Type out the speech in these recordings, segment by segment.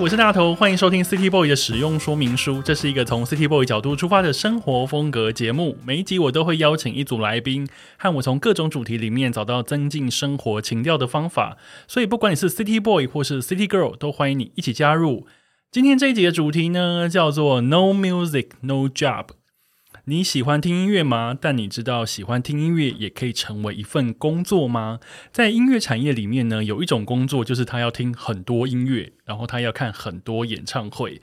我是大头，欢迎收听 City Boy 的使用说明书。这是一个从 City Boy 角度出发的生活风格节目。每一集我都会邀请一组来宾，和我从各种主题里面找到增进生活情调的方法。所以，不管你是 City Boy 或是 City Girl，都欢迎你一起加入。今天这一集的主题呢，叫做 No Music No Job。你喜欢听音乐吗？但你知道喜欢听音乐也可以成为一份工作吗？在音乐产业里面呢，有一种工作就是他要听很多音乐，然后他要看很多演唱会。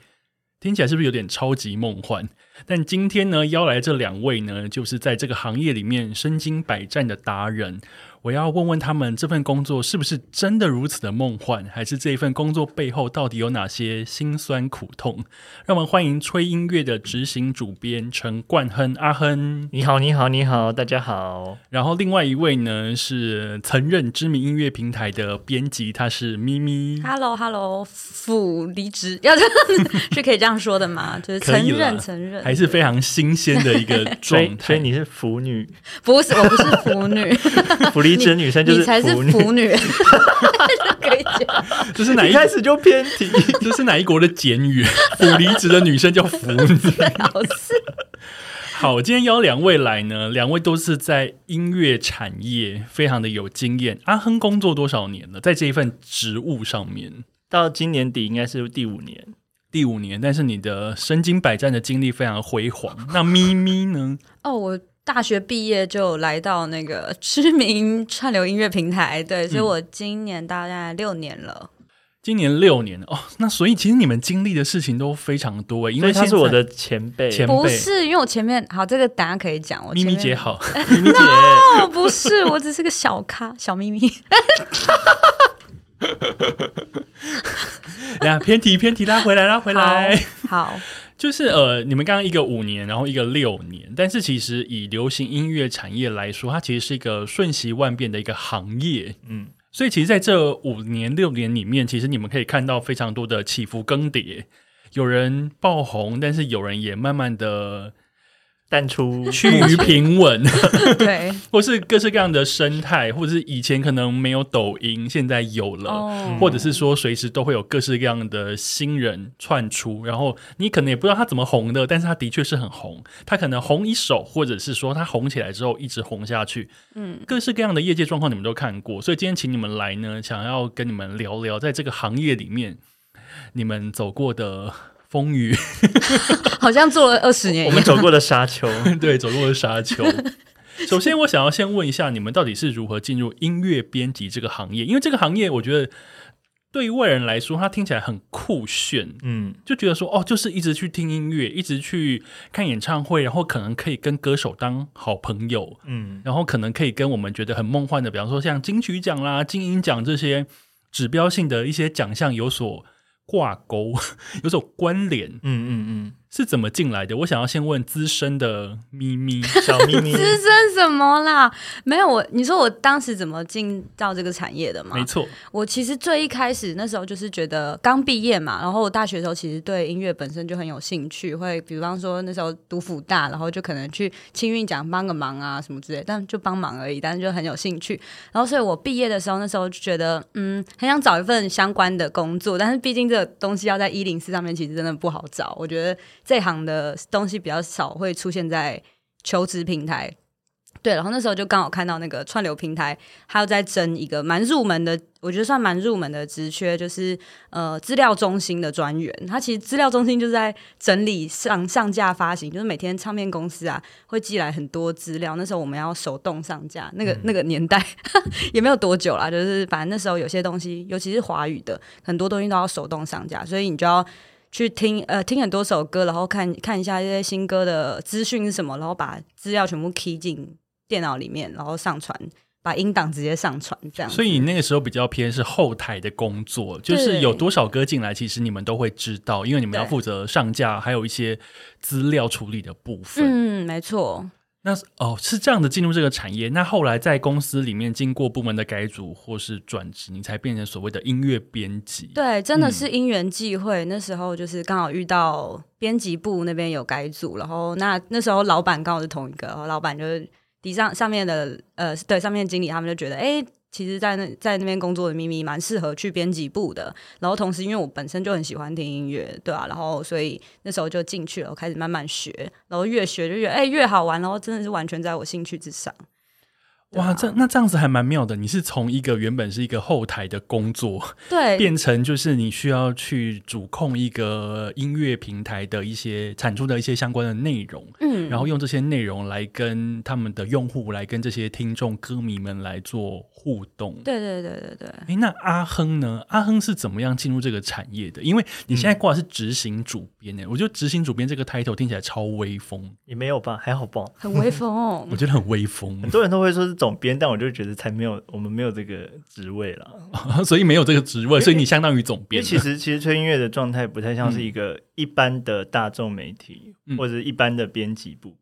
听起来是不是有点超级梦幻？但今天呢，邀来这两位呢，就是在这个行业里面身经百战的达人。我要问问他们，这份工作是不是真的如此的梦幻，还是这一份工作背后到底有哪些辛酸苦痛？让我们欢迎吹音乐的执行主编陈冠亨阿亨，你好，你好，你好，大家好。然后另外一位呢是曾任知名音乐平台的编辑，他是咪咪。Hello，Hello，辅离职要是可以这样说的吗？就是承认，承认，还是非常新鲜的一个 状态。所以你是腐女？不是，我不是腐女。腐离职女生就是才是腐女，可以讲。这是哪一开始就偏题？这是哪一国的简语？腐离职的女生叫腐女。好，今天邀两位来呢，两位都是在音乐产业非常的有经验。阿亨工作多少年了？在这一份职务上面，到今年底应该是第五年。第五年，但是你的身经百战的经历非常辉煌。那咪咪呢？哦，我。大学毕业就来到那个知名串流音乐平台，对，所以我今年大概六年了。今年六年哦，那所以其实你们经历的事情都非常多，因为他是我的前辈，前辈不是因为我前面好，这个答案可以讲。我咪咪姐好，咪咪姐不是，我只是个小咖，小咪咪。呀，偏题偏题，拉回来拉回来，好。就是呃，你们刚刚一个五年，然后一个六年，但是其实以流行音乐产业来说，它其实是一个瞬息万变的一个行业，嗯，所以其实在这五年六年里面，其实你们可以看到非常多的起伏更迭，有人爆红，但是有人也慢慢的。淡出 趋于平稳，对，或是各式各样的生态，或者是以前可能没有抖音，现在有了，或者是说随时都会有各式各样的新人窜出，然后你可能也不知道他怎么红的，但是他的确是很红，他可能红一手，或者是说他红起来之后一直红下去，嗯，各式各样的业界状况你们都看过，所以今天请你们来呢，想要跟你们聊聊，在这个行业里面你们走过的。风雨，好像做了二十年。我们走过的沙丘，对，走过的沙丘。首先，我想要先问一下，你们到底是如何进入音乐编辑这个行业？因为这个行业，我觉得对于外人来说，它听起来很酷炫，嗯，就觉得说，哦，就是一直去听音乐，一直去看演唱会，然后可能可以跟歌手当好朋友，嗯，然后可能可以跟我们觉得很梦幻的，比方说像金曲奖啦、金鹰奖这些指标性的一些奖项有所。挂钩 有种关联，嗯嗯嗯，是怎么进来的？我想要先问资深的咪咪 小咪咪，资深什么啦？没有我，你说我当时怎么进到这个产业的吗？没错，我其实最一开始那时候就是觉得刚毕业嘛，然后我大学的时候其实对音乐本身就很有兴趣，会比方说那时候读辅大，然后就可能去青运奖帮个忙啊什么之类，但就帮忙而已，但是就很有兴趣。然后所以我毕业的时候，那时候就觉得嗯，很想找一份相关的工作，但是毕竟这个。东西要在一零四上面，其实真的不好找。我觉得这行的东西比较少会出现在求职平台。对，然后那时候就刚好看到那个串流平台，还有在争一个蛮入门的，我觉得算蛮入门的职缺，就是呃资料中心的专员。他其实资料中心就是在整理上上架发行，就是每天唱片公司啊会寄来很多资料，那时候我们要手动上架。那个那个年代 也没有多久啦，就是反正那时候有些东西，尤其是华语的很多东西都要手动上架，所以你就要去听呃听很多首歌，然后看看一下这些新歌的资讯是什么，然后把资料全部 key 进。电脑里面，然后上传，把音档直接上传，这样。所以你那个时候比较偏是后台的工作，就是有多少歌进来，其实你们都会知道，因为你们要负责上架，还有一些资料处理的部分。嗯，没错。那是哦是这样的进入这个产业。那后来在公司里面经过部门的改组或是转职，你才变成所谓的音乐编辑。对，真的是因缘际会。那时候就是刚好遇到编辑部那边有改组，然后那那时候老板刚好是同一个，然后老板就是底上上面的呃对上面经理他们就觉得哎。其实，在那在那边工作的咪咪蛮适合去编辑部的。然后同时，因为我本身就很喜欢听音乐，对啊，然后所以那时候就进去了，开始慢慢学，然后越学就越哎越好玩，然后真的是完全在我兴趣之上。哇，这那这样子还蛮妙的。你是从一个原本是一个后台的工作，对，变成就是你需要去主控一个音乐平台的一些产出的一些相关的内容，嗯，然后用这些内容来跟他们的用户，来跟这些听众歌迷们来做互动。对对对对对。哎，那阿亨呢？阿亨是怎么样进入这个产业的？因为你现在挂的是执行主编呢，我觉得执行主编这个 title 听起来超威风。也没有吧，还好吧，很威风哦。我觉得很威风，很多人都会说是。总编，但我就觉得才没有，我们没有这个职位了，所以没有这个职位，所以你相当于总编。其实，其实吹音乐的状态不太像是一个一般的大众媒体或者一般的编辑部。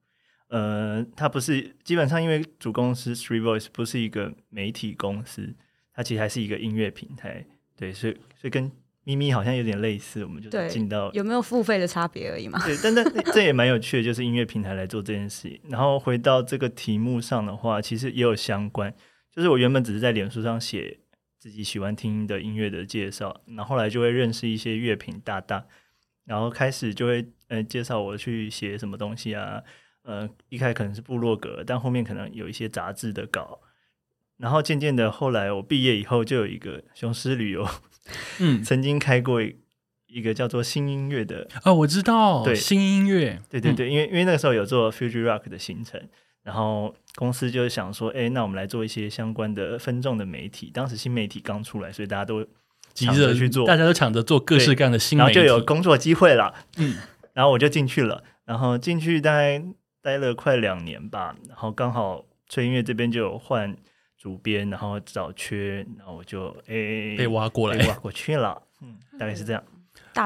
呃，它不是基本上因为主公司 Three Voice 不是一个媒体公司，它其实还是一个音乐平台。对，所以所以跟咪咪好像有点类似，我们就进到有没有付费的差别而已嘛？对，但但 这也蛮有趣的，就是音乐平台来做这件事。然后回到这个题目上的话，其实也有相关。就是我原本只是在脸书上写自己喜欢听的音乐的介绍，然后来就会认识一些乐评大大，然后开始就会呃介绍我去写什么东西啊。呃，一开始可能是部落格，但后面可能有一些杂志的稿。然后渐渐的，后来我毕业以后，就有一个雄狮旅游。嗯，曾经开过一个叫做新音乐的哦，我知道，对新音乐，对对对，因为因为那个时候有做 Future Rock 的行程，然后公司就想说，哎，那我们来做一些相关的分众的媒体。当时新媒体刚出来，所以大家都急着去做，大家都抢着做各式各样的新，然后就有工作机会了。嗯，然后我就进去了，然后进去大概待了快两年吧，然后刚好吹音乐这边就有换。主编，然后找缺，然后我就诶被挖过来，被挖过去了。嗯，大概是这样。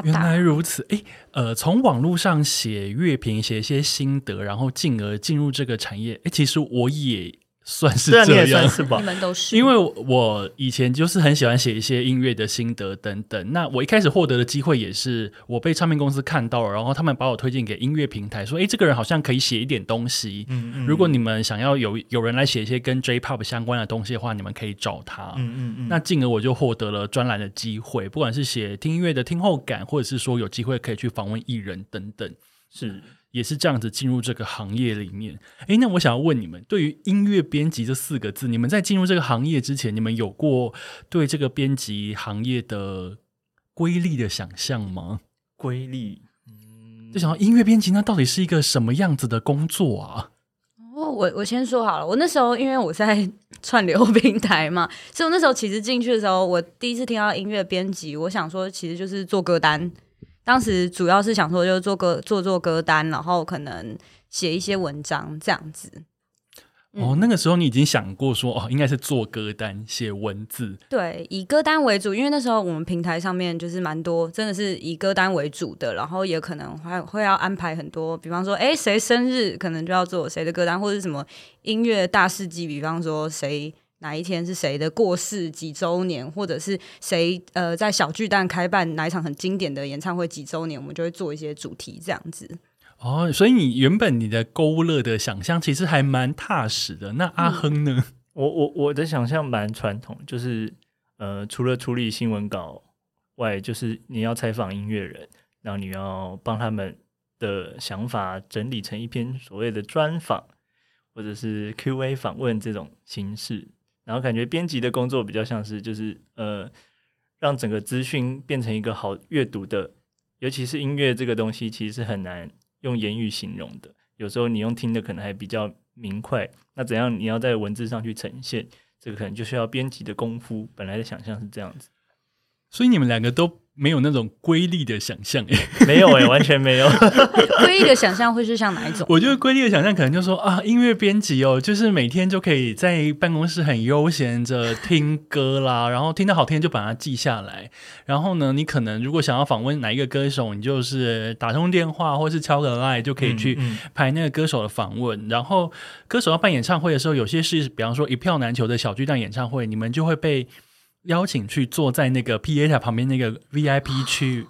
原来如此，哎，呃，从网络上写乐评，写一些心得，然后进而进入这个产业。哎，其实我也。算是这样，是吧？你们都是，因为我以前就是很喜欢写一些音乐的心得等等。那我一开始获得的机会也是我被唱片公司看到了，然后他们把我推荐给音乐平台，说：“哎，这个人好像可以写一点东西。嗯嗯，如果你们想要有有人来写一些跟 J-Pop 相关的东西的话，你们可以找他。嗯嗯嗯。那进而我就获得了专栏的机会，不管是写听音乐的听后感，或者是说有机会可以去访问艺人等等，是。也是这样子进入这个行业里面。诶，那我想要问你们，对于音乐编辑这四个字，你们在进入这个行业之前，你们有过对这个编辑行业的规律的想象吗？规律，嗯，就想到音乐编辑那到底是一个什么样子的工作啊？哦，我我先说好了，我那时候因为我在串流平台嘛，所以我那时候其实进去的时候，我第一次听到音乐编辑，我想说其实就是做歌单。当时主要是想说，就是做歌做做歌单，然后可能写一些文章这样子。哦，那个时候你已经想过说，哦，应该是做歌单、写文字。对，以歌单为主，因为那时候我们平台上面就是蛮多，真的是以歌单为主的，然后也可能还会要安排很多，比方说，哎，谁生日可能就要做谁的歌单，或者什么音乐大事记，比方说谁。哪一天是谁的过世几周年，或者是谁呃在小巨蛋开办哪一场很经典的演唱会几周年，我们就会做一些主题这样子。哦，所以你原本你的勾勒的想象其实还蛮踏实的。那阿亨呢？我我我的想象蛮传统，就是呃除了处理新闻稿外，就是你要采访音乐人，然后你要帮他们的想法整理成一篇所谓的专访，或者是 Q&A 访问这种形式。然后感觉编辑的工作比较像是，就是呃，让整个资讯变成一个好阅读的，尤其是音乐这个东西，其实是很难用言语形容的。有时候你用听的可能还比较明快，那怎样你要在文字上去呈现，这个可能就需要编辑的功夫。本来的想象是这样子。所以你们两个都没有那种瑰丽的想象诶。没有哎、完全没有。瑰丽的想象会是像哪一种？我觉得瑰丽的想象可能就说啊，音乐编辑哦，就是每天就可以在办公室很悠闲着听歌啦，然后听到好听就把它记下来。然后呢，你可能如果想要访问哪一个歌手，你就是打通电话或是敲个 line 就可以去排那个歌手的访问。然后歌手要办演唱会的时候，有些是比方说一票难求的小巨蛋演唱会，你们就会被邀请去坐在那个 PA 塔旁边那个 VIP 区。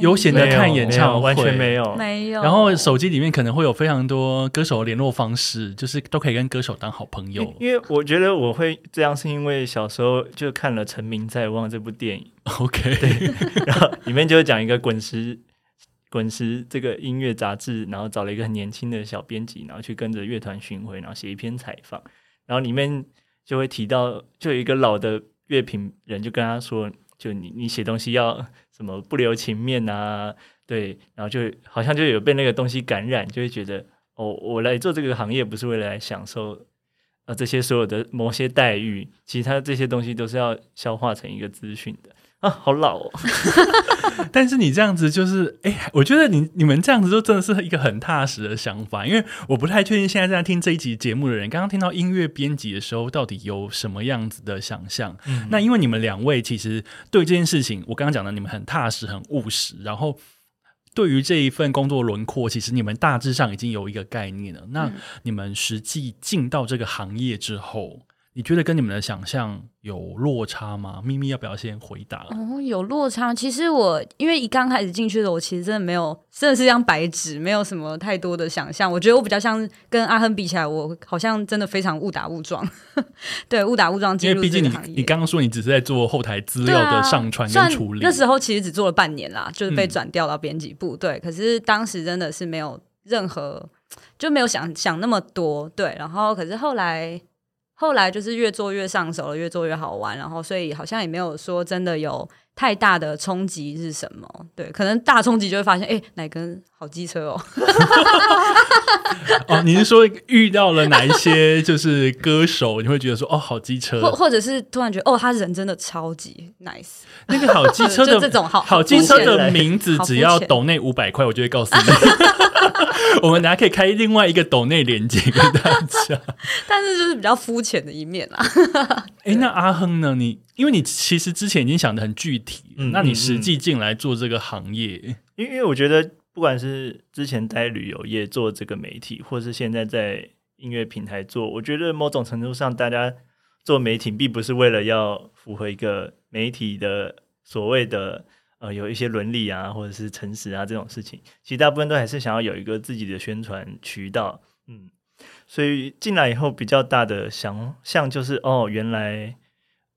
悠闲的看演唱会没有完全没有。没有。然后手机里面可能会有非常多歌手的联络方式，就是都可以跟歌手当好朋友。因为我觉得我会这样，是因为小时候就看了《成名在望》这部电影，OK，然后里面就会讲一个滚石滚石这个音乐杂志，然后找了一个很年轻的小编辑，然后去跟着乐团巡回，然后写一篇采访，然后里面就会提到，就有一个老的乐评人就跟他说，就你你写东西要什么不留情面啊，对，然后就好像就有被那个东西感染，就会觉得哦，我来做这个行业不是为了来享受。啊，这些所有的某些待遇，其他这些东西都是要消化成一个资讯的啊，好老哦。但是你这样子就是，哎、我觉得你你们这样子就真的是一个很踏实的想法，因为我不太确定现在在听这一集节目的人，刚刚听到音乐编辑的时候，到底有什么样子的想象。嗯那因为你们两位其实对这件事情，我刚刚讲的，你们很踏实、很务实，然后对于这一份工作轮廓，其实你们大致上已经有一个概念了。那嗯你们实际进到这个行业之后，你觉得跟你们的想象有落差吗？咪咪要不要先回答？哦，有落差。其实我因为一刚开始进去的，我其实真的没有，真的是一张白纸，没有什么太多的想象。我觉得我比较像跟阿亨比起来，我好像真的非常误打误撞，对，误打误撞进入因为毕竟你。你刚刚说你只是在做后台资料的上传跟处理，那时候其实只做了半年啦，就是被嗯转调到编辑部。对，可是当时真的是没有任何，就没有想想那么多。对，然后可是后来。后来就是越做越上手了，越做越好玩，然后所以好像也没有说真的有太大的冲击是什么。对，可能大冲击就会发现，哎、哪根好机车哦，哦，你是说遇到了哪一些就是歌手，你会觉得说哦，好机车或，或者是突然觉得，哦，他人真的超级 nice，那个好机车的 这的种好好机车的名字，只要浅抖内五百块，我就会告诉你。我们等下可以开另外一个抖内连接跟大家。但是就是比较肤浅的一面啦。哎，那阿亨呢？你因为你其实之前已经想的很具体，嗯那你嗯实际进来做这个行业，因为因为我觉得，不管是之前在旅游业做这个媒体，或是现在在音乐平台做，我觉得某种程度上，大家做媒体并不是为了要符合一个媒体的所谓的呃有一些伦理啊，或者是诚实啊这种事情，其实大部分都还是想要有一个自己的宣传渠道，嗯，所以进来以后比较大的想象就是，哦，原来。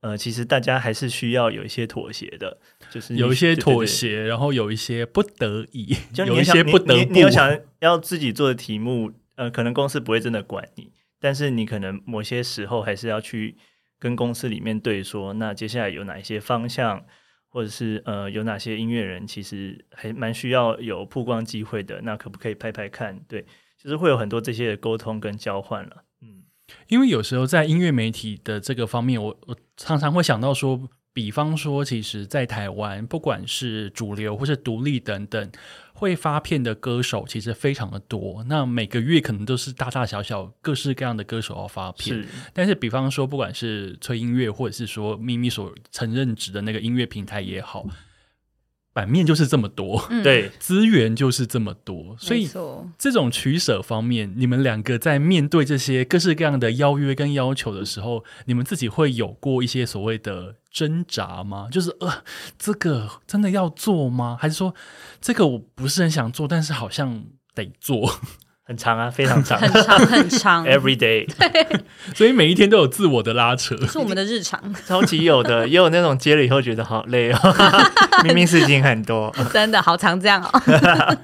呃，其实大家还是需要有一些妥协的，就是有一些对对对妥协，然后有一些不得已，有一些不得不。你有想要自己做的题目，呃，可能公司不会真的管你，但是你可能某些时候还是要去跟公司里面对说，那接下来有哪一些方向，或者是呃有哪些音乐人其实还蛮需要有曝光机会的，那可不可以拍拍看？对，就是会有很多这些的沟通跟交换了。嗯，因为有时候在音乐媒体的这个方面，我我常常会想到说，比方说，其实，在台湾，不管是主流或是独立等等，会发片的歌手其实非常的多。那每个月可能都是大大小小、各式各样的歌手要发片。是，但是，比方说，不管是吹音乐，或者是说咪咪所曾任职的那个音乐平台也好，版面就是这么多，嗯，对，资源就是这么多，所以这种取舍方面，你们两个在面对这些各式各样的邀约跟要求的时候，你们自己会有过一些所谓的挣扎吗？就是呃，这个真的要做吗？还是说这个我不是很想做，但是好像得做？很长啊，非常长很长很长，，every day，所以每一天都有自我的拉扯。是我们的日常，超级有的，也有那种接了以后觉得好累哦，明明事情很多。真的好常这样哦。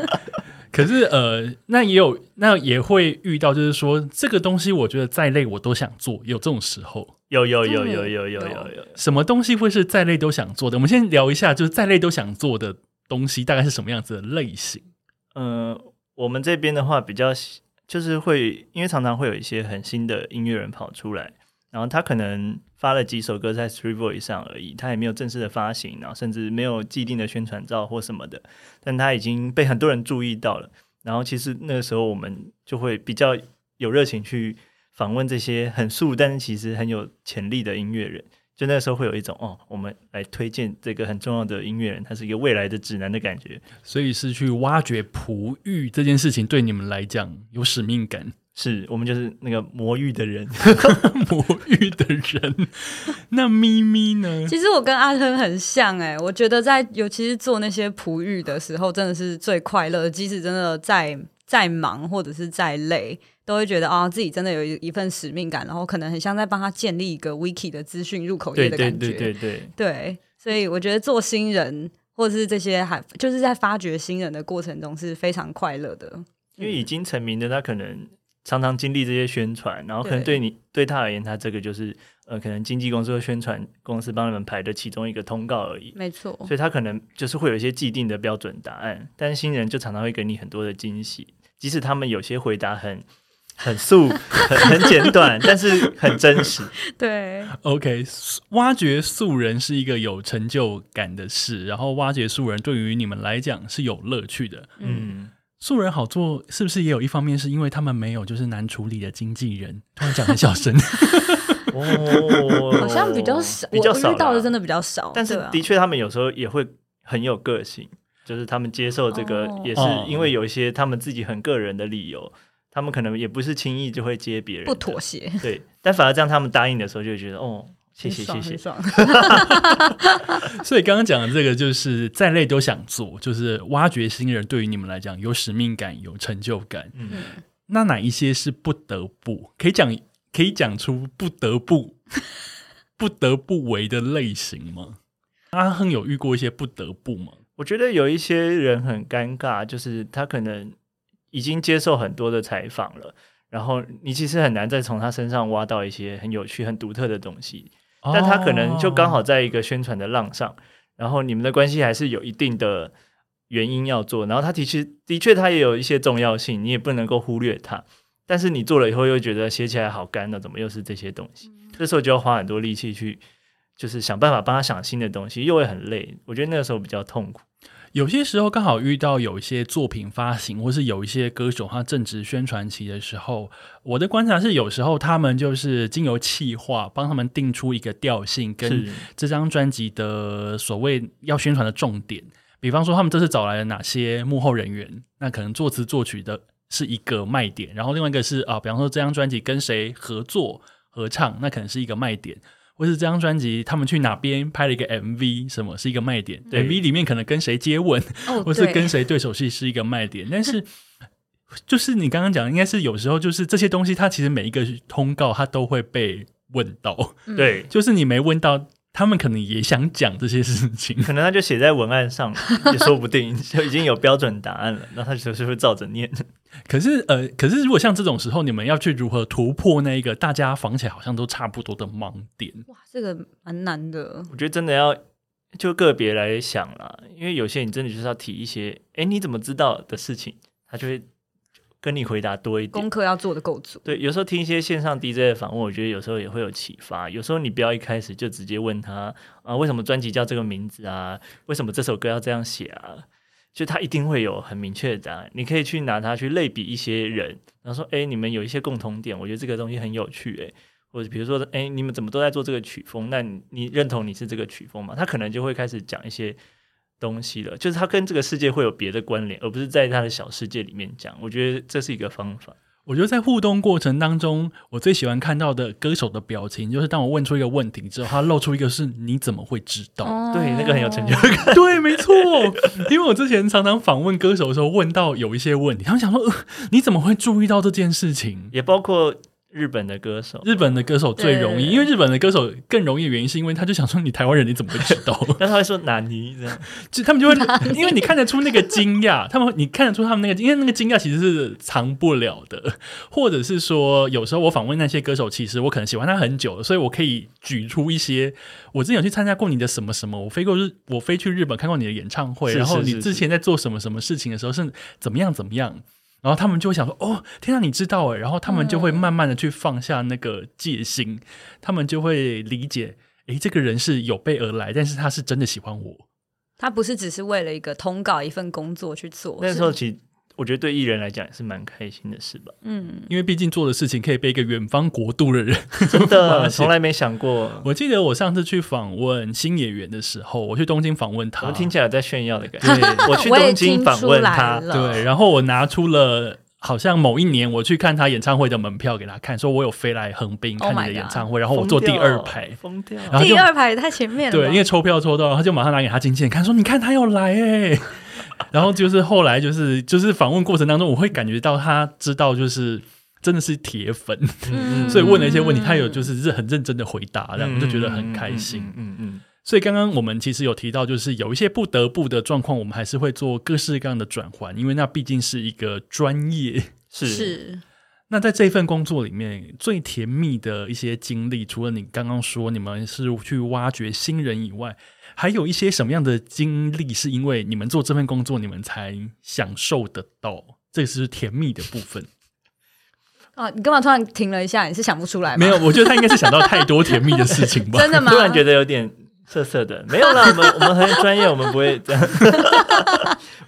可是呃，那也有那也会遇到，就是说这个东西，我觉得再累我都想做，有这种时候。有有有有有有有有，什么东西会是再累都想做的？我们先聊一下，就是再累都想做的东西，大概是什么样子的类型？嗯、我们这边的话比较就是会，因为常常会有一些很新的音乐人跑出来，然后他可能发了几首歌在 Street Voice 上而已，他也没有正式的发行，然后甚至没有既定的宣传照或什么的，但他已经被很多人注意到了。然后其实那个时候我们就会比较有热情去访问这些很素但是其实很有潜力的音乐人。就那个时候会有一种哦，我们来推荐这个很重要的音乐人，他是一个未来的指南的感觉。所以是去挖掘璞玉这件事情，对你们来讲有使命感。是我们就是那个魔芋的人，魔芋的人。那咪咪呢？其实我跟阿亨很像哎，我觉得在尤其是做那些璞玉的时候，真的是最快乐。即使真的再再忙或者是再累，都会觉得啊，自己真的有一一份使命感，然后可能很像在帮他建立一个 wiki 的资讯入口页的感觉。对对对对对，所以我觉得做新人或者是这些还就是在发掘新人的过程中是非常快乐的，因为已经成名的他可能。常常经历这些宣传，然后可能对你对他而言，他这个就是呃，可能经纪公司或宣传公司帮你们排的其中一个通告而已。没错，所以他可能就是会有一些既定的标准答案，但新人就常常会给你很多的惊喜，即使他们有些回答很很素、很 很简短，但是很真实。对，OK，挖掘素人是一个有成就感的事，然后挖掘素人对于你们来讲是有乐趣的。嗯。素人好做，是不是也有一方面是因为他们没有就是难处理的经纪人？突然讲很小声，哦，好像比较少，比较少遇到的真的比较少。但是的确，他们有时候也会很有个性，就是他们接受这个，也是因为有一些他们自己很个人的理由，他们可能也不是轻易就会接别人，不妥协。对，但反而这样他们答应的时候，就觉得哦。谢谢谢谢，所以刚刚讲的这个就是再累都想做，就是挖掘新人，对于你们来讲有使命感、有成就感。嗯，那哪一些是不得不可以讲，可以讲出不得不不得不为的类型吗？阿亨有遇过一些不得不吗？我觉得有一些人很尴尬，就是他可能已经接受很多的采访了，然后你其实很难再从他身上挖到一些很有趣、很独特的东西。但他可能就刚好在一个宣传的浪上，然后你们的关系还是有一定的原因要做，然后他其实的确他也有一些重要性，你也不能够忽略他。但是你做了以后又觉得写起来好干呢，怎么又是这些东西？这时候就要花很多力气去，就是想办法帮他想新的东西，又会很累。我觉得那个时候比较痛苦。有些时候刚好遇到有一些作品发行，或是有一些歌手他正值宣传期的时候，我的观察是，有时候他们就是经由企划帮他们定出一个调性，跟这张专辑的所谓要宣传的重点。比方说，他们这次找来了哪些幕后人员，那可能作词作曲的是一个卖点，然后另外一个是啊，比方说这张专辑跟谁合作合唱，那可能是一个卖点。或是这张专辑，他们去哪边拍了一个 MV，什么是一个卖点？MV 里面可能跟谁接吻，或是跟谁对手戏是一个卖点。但是，就是你刚刚讲，应该是有时候就是这些东西，它其实每一个通告它都会被问到。对，就是你没问到。他们可能也想讲这些事情，可能他就写在文案上，也说不定 就已经有标准答案了。那他就是会照着念。可是，呃，可是如果像这种时候，你们要去如何突破那一个大家仿起来好像都差不多的盲点？哇，这个蛮难的。我觉得真的要就个别来想啦，因为有些你真的就是要提一些，哎，你怎么知道的事情，他就会。跟你回答多一点，功课要做的够足。对，有时候听一些线上 DJ 的访问，我觉得有时候也会有启发。有时候你不要一开始就直接问他啊，为什么专辑叫这个名字啊？为什么这首歌要这样写啊？就他一定会有很明确的答案。你可以去拿它去类比一些人，然后说，哎，你们有一些共同点，我觉得这个东西很有趣，哎，或者比如说，哎，你们怎么都在做这个曲风？那你认同你是这个曲风吗？他可能就会开始讲一些。东西了，就是他跟这个世界会有别的关联，而不是在他的小世界里面讲。我觉得这是一个方法。我觉得在互动过程当中，我最喜欢看到的歌手的表情，就是当我问出一个问题之后，他露出一个是“你怎么会知道？”对，那个很有成就感。对，没错。因为我之前常常访问歌手的时候，问到有一些问题，他们想说：“你怎么会注意到这件事情？”也包括。日本的歌手，日本的歌手最容易，因为日本的歌手更容易的原因，是因为他就想说你台湾人你怎么会知道？但他会说哪尼？这样，就他们就会，因为你看得出那个惊讶，他们你看得出他们那个，因为那个惊讶其实是藏不了的，或者是说有时候我访问那些歌手，其实我可能喜欢他很久了，所以我可以举出一些，我之前有去参加过你的什么什么，我飞过日，我飞去日本看过你的演唱会，然后你之前在做什么什么事情的时候是怎么样怎么样。然后他们就会想说：“哦，天啊，你知道哎！”然后他们就会慢慢的去放下那个戒心，他们就会理解，诶，这个人是有备而来，但是他是真的喜欢我。他不是只是为了一个通告、一份工作去做。那时候其实我觉得对艺人来讲也是蛮开心的事吧。嗯，因为毕竟做的事情可以被一个远方国度的人真的 从来没想过。我记得我上次去访问新演员的时候，我去东京访问他，听起来有在炫耀的感对觉。我去东京访问他，了对，然后我拿出了好像某一年我去看他演唱会的门票给他看，说我有飞来横滨 Oh 看你的演唱会，然后我坐第二排，疯掉。然后第二排也太前面了。对，因为抽票抽到，他就马上拿给他经纪人看，说你看他要来哎。然后就是后来就是就是访问过程当中，我会感觉到他知道就是真的是铁粉，嗯。所以问了一些问题，他有就是是很认真的回答，这样嗯。就觉得很开心。嗯嗯嗯。所以刚刚我们其实有提到，就是有一些不得不的状况，我们还是会做各式各样的转换，因为那毕竟是一个专业。是。是。那在这份工作里面，最甜蜜的一些经历，除了你刚刚说你们是去挖掘新人以外，还有一些什么样的经历是因为你们做这份工作，你们才享受得到？这是甜蜜的部分。啊，你干嘛突然停了一下？你是想不出来吗？没有，我觉得他应该是想到太多甜蜜的事情吧。真的吗？突然觉得有点涩涩的，没有啦，我们我们很专业，我们不会这样。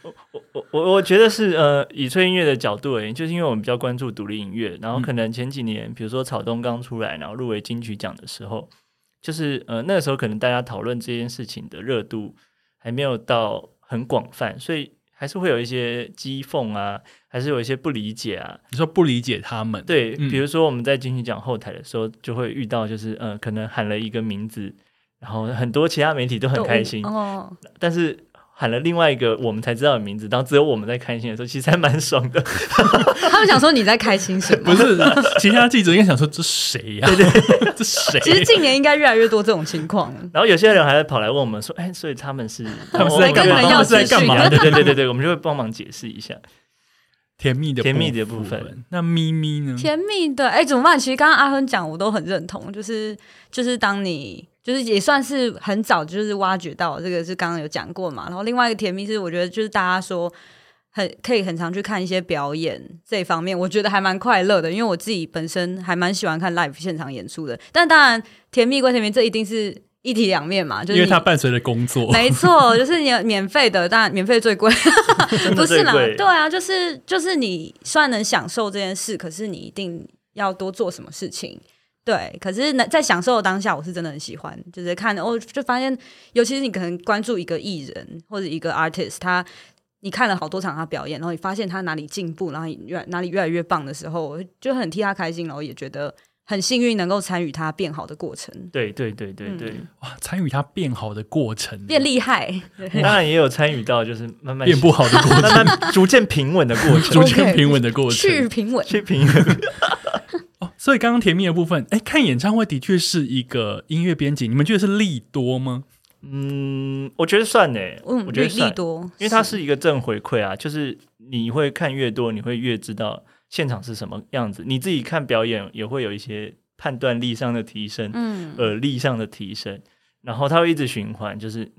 我我我我觉得是呃，以吹音乐的角度而言，就是因为我们比较关注独立音乐，然后可能前几年，比如说草东刚出来，然后入围金曲奖的时候，就是呃那个时候可能大家讨论这件事情的热度还没有到很广泛，所以还是会有一些讥讽啊，还是有一些不理解啊，你说不理解他们，对，嗯比如说我们在金曲奖后台的时候，就会遇到就是呃，可能喊了一个名字，然后很多其他媒体都很都开心，哦。但是喊了另外一个我们才知道的名字，然后只有我们在开心的时候，其实还蛮爽的。他们想说你在开心什么？不是其他记者应该想说这谁呀、对对 这谁？其实近年应该越来越多这种情况。然后有些人还会跑来问我们说：“哎，所以他们是他们是在我干嘛我他们是在干嘛对对对对对，我们就会帮忙解释一下。甜蜜的甜蜜的部部分。那咪咪呢？甜蜜的，哎、怎么办？其实刚刚阿亨讲，我都很认同，就是就是当你就是也算是很早就是挖掘到这个是刚刚有讲过嘛。然后另外一个甜蜜是，我觉得就是大家说很可以很常去看一些表演这一方面，我觉得还蛮快乐的，因为我自己本身还蛮喜欢看 live 现场演出的。但当然，甜蜜归甜蜜，这一定是一体两面嘛，就是因为它伴随着工作，没错，就是你免费的，当然免费最贵，不是啦，对啊，就是就是你虽然能享受这件事，可是你一定要多做什么事情。对，可是呢，在享受的当下，我是真的很喜欢，就是看哦，就发现，尤其是你可能关注一个艺人或者一个 artist，他你看了好多场他表演，然后你发现他哪里进步，然后你越哪里越来越棒的时候，我就很替他开心，然后也觉得很幸运能够参与他变好的过程，对对对对对，嗯哇，参与他变好的过程，变厉害。当然也有参与到就是慢慢变不好的过程，慢慢逐渐平稳的过程，逐渐平稳的过程。去平稳，去平稳。哦，所以刚刚甜蜜的部分，哎，看演唱会的确是一个音乐编辑，你们觉得是利多吗？嗯，我觉得算呢，嗯，我觉得算利多，因为它是一个正回馈啊，就是你会看越多，你会越知道现场是什么样子。你自己看表演也会有一些判断力上的提升，嗯，耳力上的提升，然后它会一直循环，就是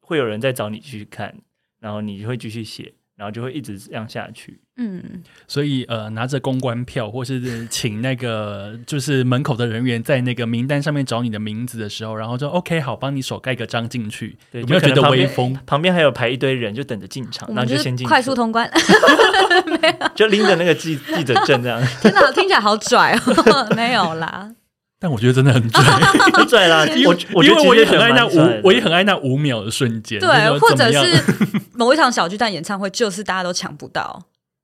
会有人在找你继续看，然后你就会继续写，然后就会一直这样下去。嗯，所以呃，拿着公关票，或是请那个就是门口的人员在那个名单上面找你的名字的时候，然后就 OK 好，帮你手盖个章进去，对有没有觉得威风？旁边还有排一堆人，就等着进场，然后就先进去速通关。就拎着那个记记者证这样，天哪，听起来好拽哦！没有啦，但我觉得真的很拽，很拽啦。因我为因为我也很爱那五，我也很爱那五秒的瞬间，对，或者是 某一场小巨蛋演唱会，就是大家都抢不到，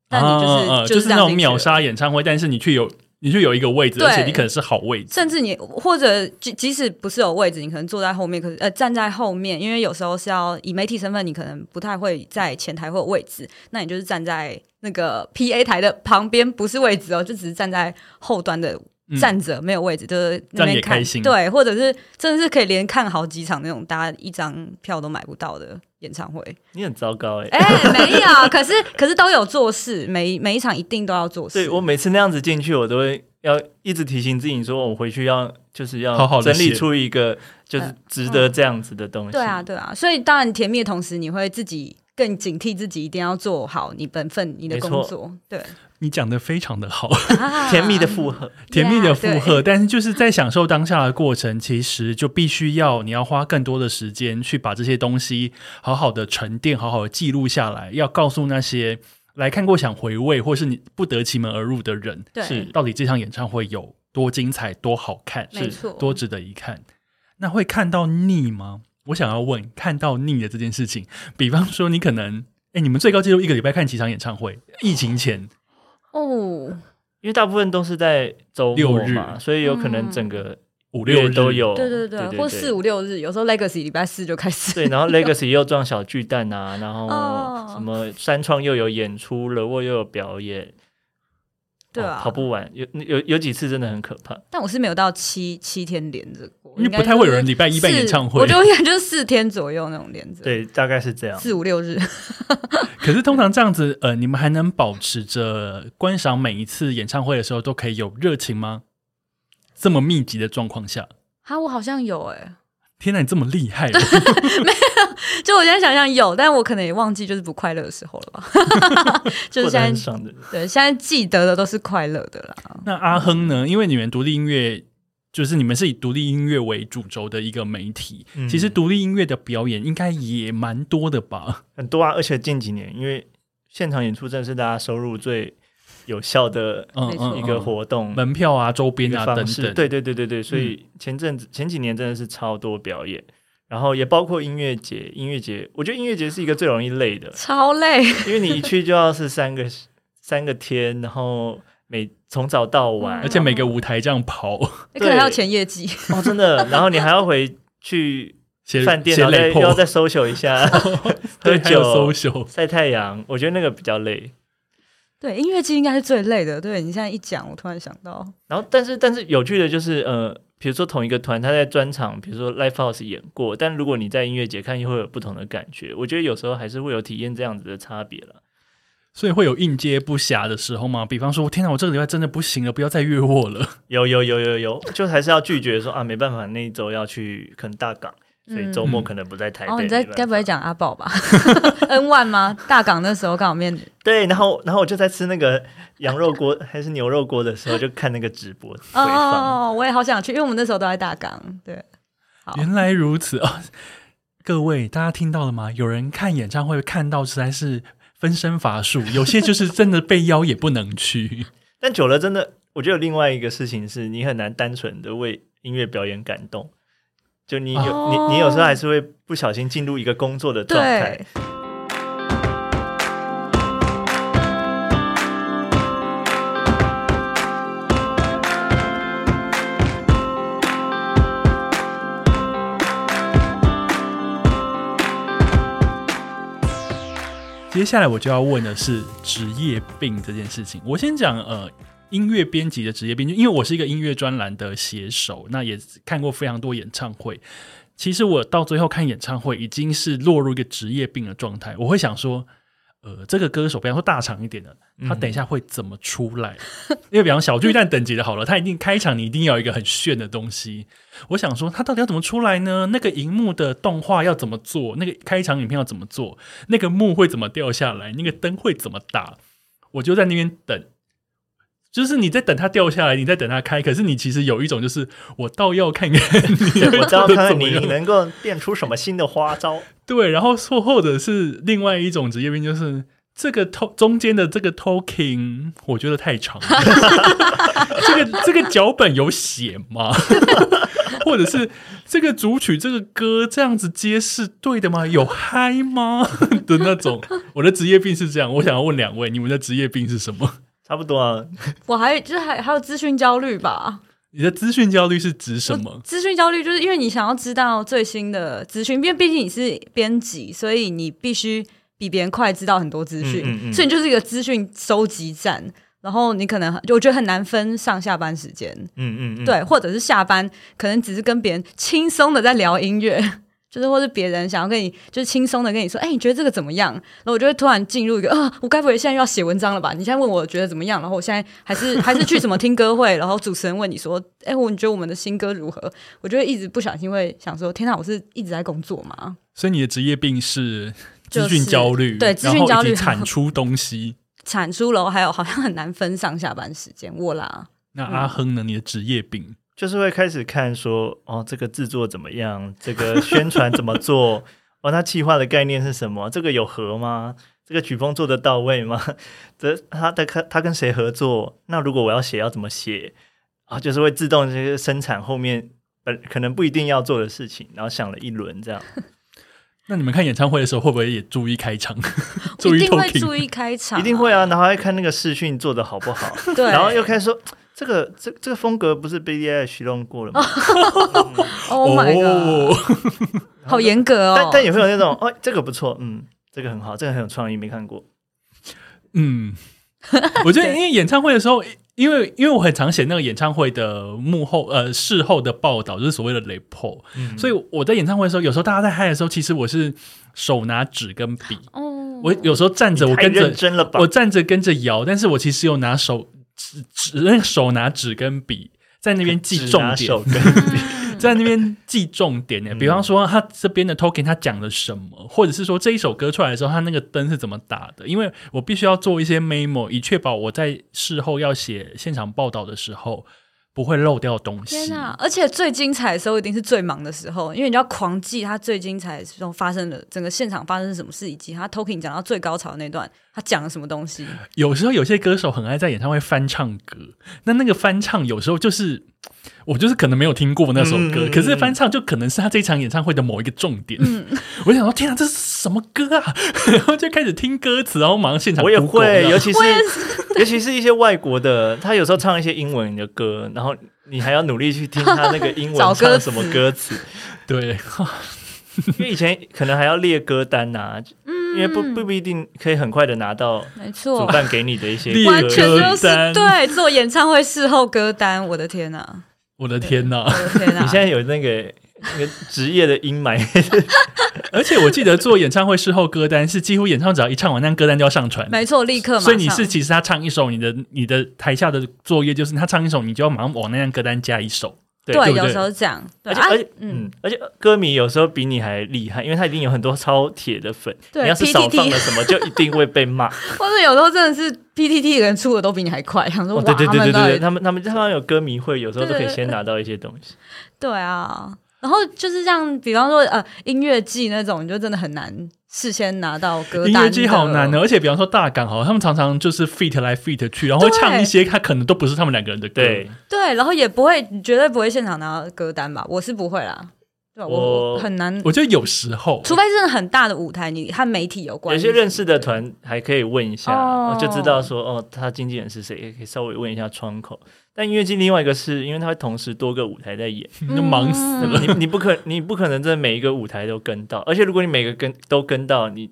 但你就是、就是那种秒杀演唱会，但是你却有你却有一个位置，而且你可能是好位置，甚至你或者即即使不是有位置，你可能坐在后面，可是呃站在后面，因为有时候是要以媒体身份，你可能不太会在前台会有位置，那你就是站在那个 P A 台的旁边，不是位置哦，就只是站在后端的嗯站着，没有位置，就是那边看开心对，或者是真的是可以连看好几场那种大家一张票都买不到的演唱会。你很糟糕哎、哎、没有，可是可是都有做事，每每一场一定都要做事。对我每次那样子进去，我都会要一直提醒自己说，我回去要就是要好好整理出一个就是值得这样子的东西。对啊，，对啊，所以当然甜蜜的同时，你会自己更警惕自己，一定要做好你本分、你的工作。对，你讲的非常的好，啊 甜蜜的负荷，甜蜜的负荷，但是就是在享受当下的过程，其实就必须要你要花更多的时间去把这些东西好好的沉淀，好好的记录下来，要告诉那些来看过想回味，或是你不得其门而入的人，是到底这场演唱会有多精彩、多好看，没错，多值得一看。那会看到腻吗？我想要问，看到腻的这件事情，比方说你可能，哎，你们最高纪录一个礼拜看几场演唱会？疫情前哦，因为大部分都是在周六日末嘛，所以有可能整个五六日都。有，对对对对，或四五六日，有时候 Legacy 礼拜四就开始。对，然后 Legacy 又撞小巨蛋啊，然后哦什么三创又有演出，了，我又有表演，对啊哦跑不完，有有有几次真的很可怕。但我是没有到七七天连着过，因为不太会有人就是礼拜一办演唱会我就应该就是四天左右那种连着，，对，大概是这样。四五六日。可是通常这样子，呃，你们还能保持着观赏每一次演唱会的时候都可以有热情吗？这么密集的状况下，哈，我好像有哎、天哪，你这么厉害 没有！就我现在想想有，但我可能也忘记就是不快乐的时候了吧。就是现在对，现在记得的都是快乐的啦。那阿亨呢？因为你们独立音乐就是你们是以独立音乐为主轴的一个媒体，嗯其实独立音乐的表演应该也蛮多的吧？很多啊。而且近几年，因为现场演出真的是大家收入最有效的一个嗯活动。门票啊、周边啊等个方式，等。对对对对对，所以前阵子前几年真的是超多表演，然后也包括音乐节。音乐节，我觉得音乐节是一个最容易累的，超累，因为你一去就要是三个三个天，然后每从早到晚，而且每个舞台这样跑，你可能还要前业绩。哦真的，然后你还要回去饭店，写然后再要再 social 一下，喝酒 social。晒太阳，我觉得那个比较累。对，音乐季应该是最累的。对你现在一讲，我突然想到，然后，但是但是有趣的就是，呃，比如说同一个团，他在专场，比如说 live house 演过，但如果你在音乐节看，又会有不同的感觉。我觉得有时候还是会有体验这样子的差别了。所以会有应接不暇的时候吗？比方说，天哪，我这个礼拜真的不行了，不要再约我了。有有有有有，就还是要拒绝说啊，没办法，那一周要去可能大港，所以周末可能不在台北。哦，你在该不会讲阿宝吧？N one 吗？大港那时候刚好面 对，然后然后我就在吃那个羊肉锅 还是牛肉锅的时候，就看那个直播回放。哦，我也好想去，因为我们那时候都在大港。对，好，原来如此哦！各位，大家听到了吗？有人看演唱会看到实在是分身乏术，有些就是真的被邀也不能去。但久了，真的，我觉得有另外一个事情是你很难单纯的为音乐表演感动。就你有、哦你你有时候还是会不小心进入一个工作的状态。，接下来我就要问的是职业病这件事情。我先讲呃音乐编辑的职业病，就因为我是一个音乐专栏的写手，那也看过非常多演唱会。其实我到最后看演唱会，已经是落入一个职业病的状态。我会想说，呃，这个歌手，比方说大场一点的，他等一下会怎么出来？因为比方小巨蛋等级的好了，他一定开场，你一定要有一个很炫的东西。我想说，他到底要怎么出来呢？那个荧幕的动画要怎么做？那个开场影片要怎么做？那个幕会怎么掉下来？那个灯会怎么打？我就在那边等，就是你在等它掉下来，你在等它开。可是你其实有一种，就是我倒要看看 你会我倒要看看你能够变出什么新的花招。对，然后或或者是另外一种职业病，就是这个中间的这个 talking，我觉得太长了。这个这个脚本有写吗？或者是这个主曲这个歌这样子接是对的吗？有嗨吗的那种？我的职业病是这样。我想要问两位，你们的职业病是什么？差不多啊，我还就是还还有资讯焦虑吧。你的资讯焦虑是指什么？资讯焦虑就是因为你想要知道最新的资讯，因为毕竟你是编辑，所以你必须比别人快知道很多资讯，嗯嗯嗯所以你就是一个资讯收集站。然后你可能我觉得很难分上下班时间，嗯嗯嗯，对，或者是下班可能只是跟别人轻松的在聊音乐，就是或是别人想要跟你就是轻松的跟你说，哎、你觉得这个怎么样？然后我就会突然进入一个啊，我该不会现在又要写文章了吧？你现在问我觉得怎么样？然后我现在还是还是去什么听歌会，然后主持人问你说，哎、我你觉得我们的新歌如何？我就会一直不小心会想说，天哪，我是一直在工作吗？所以你的职业病是就是资讯焦虑，对资讯焦虑产出东西。产出楼还有好像很难分上下班时间，我啦，那阿亨呢？你的职业病？就是会开始看说，哦，这个制作怎么样？这个宣传怎么做？哦，它企划的概念是什么？这个有合吗？这个曲风做得到位吗？这他的他他跟谁合作？那如果我要写，要怎么写？啊，就是会自动这些生产后面本可能不一定要做的事情，然后想了一轮这样。那你们看演唱会的时候，会不会也注意开场？注意一定会注意开场、一定会啊，然后还看那个视讯做的好不好，对，然后又开始说这个这这个风格不是 B D I 许弄过了吗？Oh my god，、哦。好严格哦。但但也会有那种哦，这个不错，嗯，这个很好，这个很有创意，没看过。嗯，我觉得因为演唱会的时候，因为因为我很常写那个演唱会的幕后呃事后的报道，就是所谓的 report，、嗯。所以我在演唱会的时候，有时候大家在嗨的时候，其实我是手拿纸跟笔，哦，我有时候站着，我跟着？我站着跟着摇，但是我其实有拿手纸纸那个手拿纸跟笔在那边记重点手，跟 在那边记重点呢。嗯比方说他这边的 token 他讲了什么，或者是说这一首歌出来的时候，他那个灯是怎么打的，因为我必须要做一些 memo，以确保我在事后要写现场报道的时候不会漏掉东西。天哪！而且最精彩的时候一定是最忙的时候，因为你要狂记他最精彩的时候发生的整个现场发生什么事，以及他 talking 讲到最高潮的那段，他讲了什么东西。有时候有些歌手很爱在演唱会翻唱歌，那那个翻唱有时候就是我就是可能没有听过那首歌，嗯可是翻唱就可能是他这场演唱会的某一个重点。我想说，天啊，这是什么歌啊？然后就开始听歌词，然后马上现场我也会，尤其是 尤其是一些外国的，他有时候唱一些英文的歌，然后你还要努力去听他那个英文 唱什么歌词，对，因为以前可能还要列歌单呐、因为不不不一定可以很快的拿到主没错，主办给你的一些 歌完全就是对做演唱会事后歌单。我的天哪！我的天哪！我的天哪！你现在有那个那个职业的阴霾，而且我记得做演唱会事后歌单是几乎演唱只要一唱完，那歌单就要上传。没错，立刻马上。所以你是其实他唱一首，你的你的台下的作业就是他唱一首，你就要马上往那张歌单加一首。对对，对有时候是这样。而且而且嗯嗯，而且歌迷有时候比你还厉害，因为他一定有很多超铁的粉，对你要是少放了什么，就一定会被骂。或者有时候真的是 PTT 的人出的都比你还快，想说哦，对对对对对，他们他们他们他们有歌迷会，有时候都可以先拿到一些东西。对啊，然后就是像比方说呃音乐季那种，你就真的很难事先拿到歌单。音乐季好难的，。而且比方说大港好，他们常常就是 fit 来 fit 去，然后会唱一些他可能都不是他们两个人的歌。对，对，然后也不会，绝对不会现场拿到歌单吧？我是不会啦。对，我很难，我觉得有时候，除非真的很大的舞台，你和媒体有关。有些认识的团还可以问一下，哦就知道说哦，他经纪人是谁，也可以稍微问一下窗口。但音乐剧另外一个是因为他会同时多个舞台在演，你就忙死嗯了。你你不可你不可能真的每一个舞台都跟到，而且如果你每个跟都跟到，你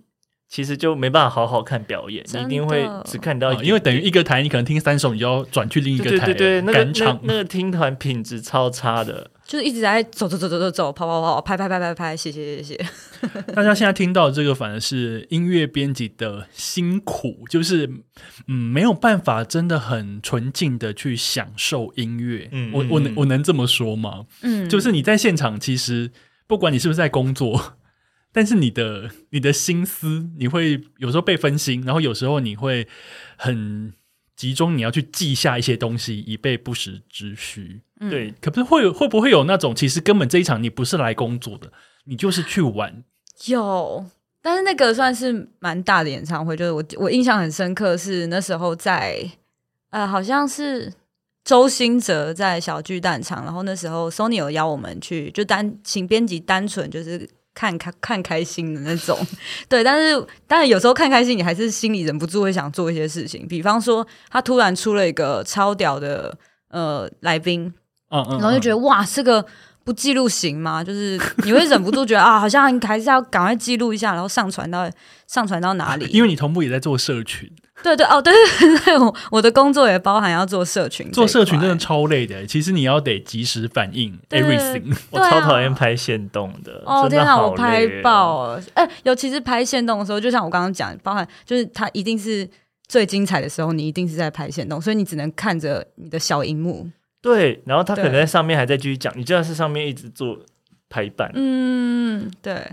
其实就没办法好好看表演，你一定会只看到因为等于一个台，你可能听三首，你就要转去另一个台对对对，那个那。那个听团品质超差的，就是一直在走走走走走走，跑跑跑，拍拍拍拍拍，谢谢谢谢。大家现在听到这个，反而是音乐编辑的辛苦，就是嗯，没有办法真的很纯净的去享受音乐。嗯我我嗯能我能这么说吗？嗯，就是你在现场，其实不管你是不是在工作，但是你的你的心思，你会有时候被分心，然后有时候你会很集中，你要去记下一些东西，以备不时之需。嗯对，可不是会有会不会有那种，其实根本这一场你不是来工作的，你就是去玩。有，但是那个算是蛮大的演唱会，就是我我印象很深刻，是那时候在呃，好像是周兴哲在小巨蛋场，然后那时候 Sony 有邀我们去，就单请编辑单纯就是。看看看开心的那种，对，但是当然有时候看开心，你还是心里忍不住会想做一些事情，比方说他突然出了一个超屌的呃来宾，嗯嗯，然后就觉得得哇，这个不记录行吗？就是你会忍不住觉得 啊，好像还是要赶快记录一下，然后上传到上传到哪里？因为你同步也在做社群，对对哦，对对对，我我的工作也包含要做社群，做社群真的。超累的。其实你要得及时反应 everything。我超讨厌拍线动的，哦天哪，真的好我拍爆了！哎、尤其是拍线动的时候，就像我刚刚讲，包含就是它一定是最精彩的时候，你一定是在拍线动，所以你只能看着你的小荧幕。对，然后他可能在上面还在继续讲，你就要是上面一直做排版，嗯，对，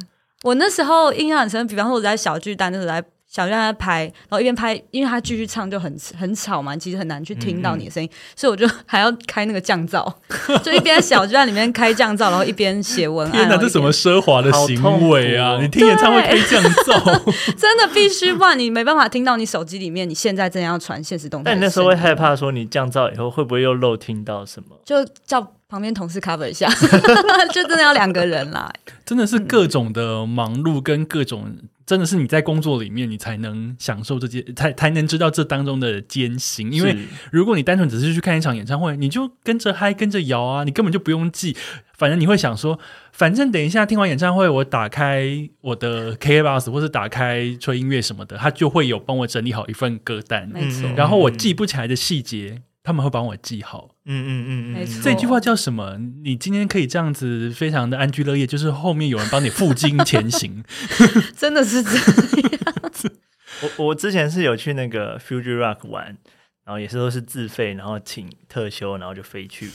我那时候印象很深，比方说我在小巨蛋，那时候在小巨蛋在拍，然后一边拍，因为他继续唱就很很吵嘛，其实很难去听到你的声音，所以我就还要开那个降噪，就一边小就在里面开降噪，然后一边写文案。天哪，这什么奢华的行为啊！你听演唱会开降噪，真的必须，不然你没办法听到你手机里面你现在正要传现实动态。但你那时候会害怕说你降噪以后会不会又漏听到什么？就叫。旁边同事 cover 一下，就真的要两个人啦。真的是各种的忙碌跟各种，真的是你在工作里面，你才能享受这些，才才能知道这当中的艰辛。因为如果你单纯只是去看一场演唱会，你就跟着嗨跟着摇啊，你根本就不用记。反正你会想说，反正等一下听完演唱会，我打开我的 K box 或是打开吹音乐什么的，他就会有帮我整理好一份歌单。没错，然后我记不起来的细节。他们会帮我记好，嗯嗯嗯嗯，这句话叫什么？你今天可以这样子，非常的安居乐业，就是后面有人帮你负荆前行，真的是这样子。我我之前是有去那个 Fuji Rock 玩，然后也是都是自费，然后请特休，然后就飞去。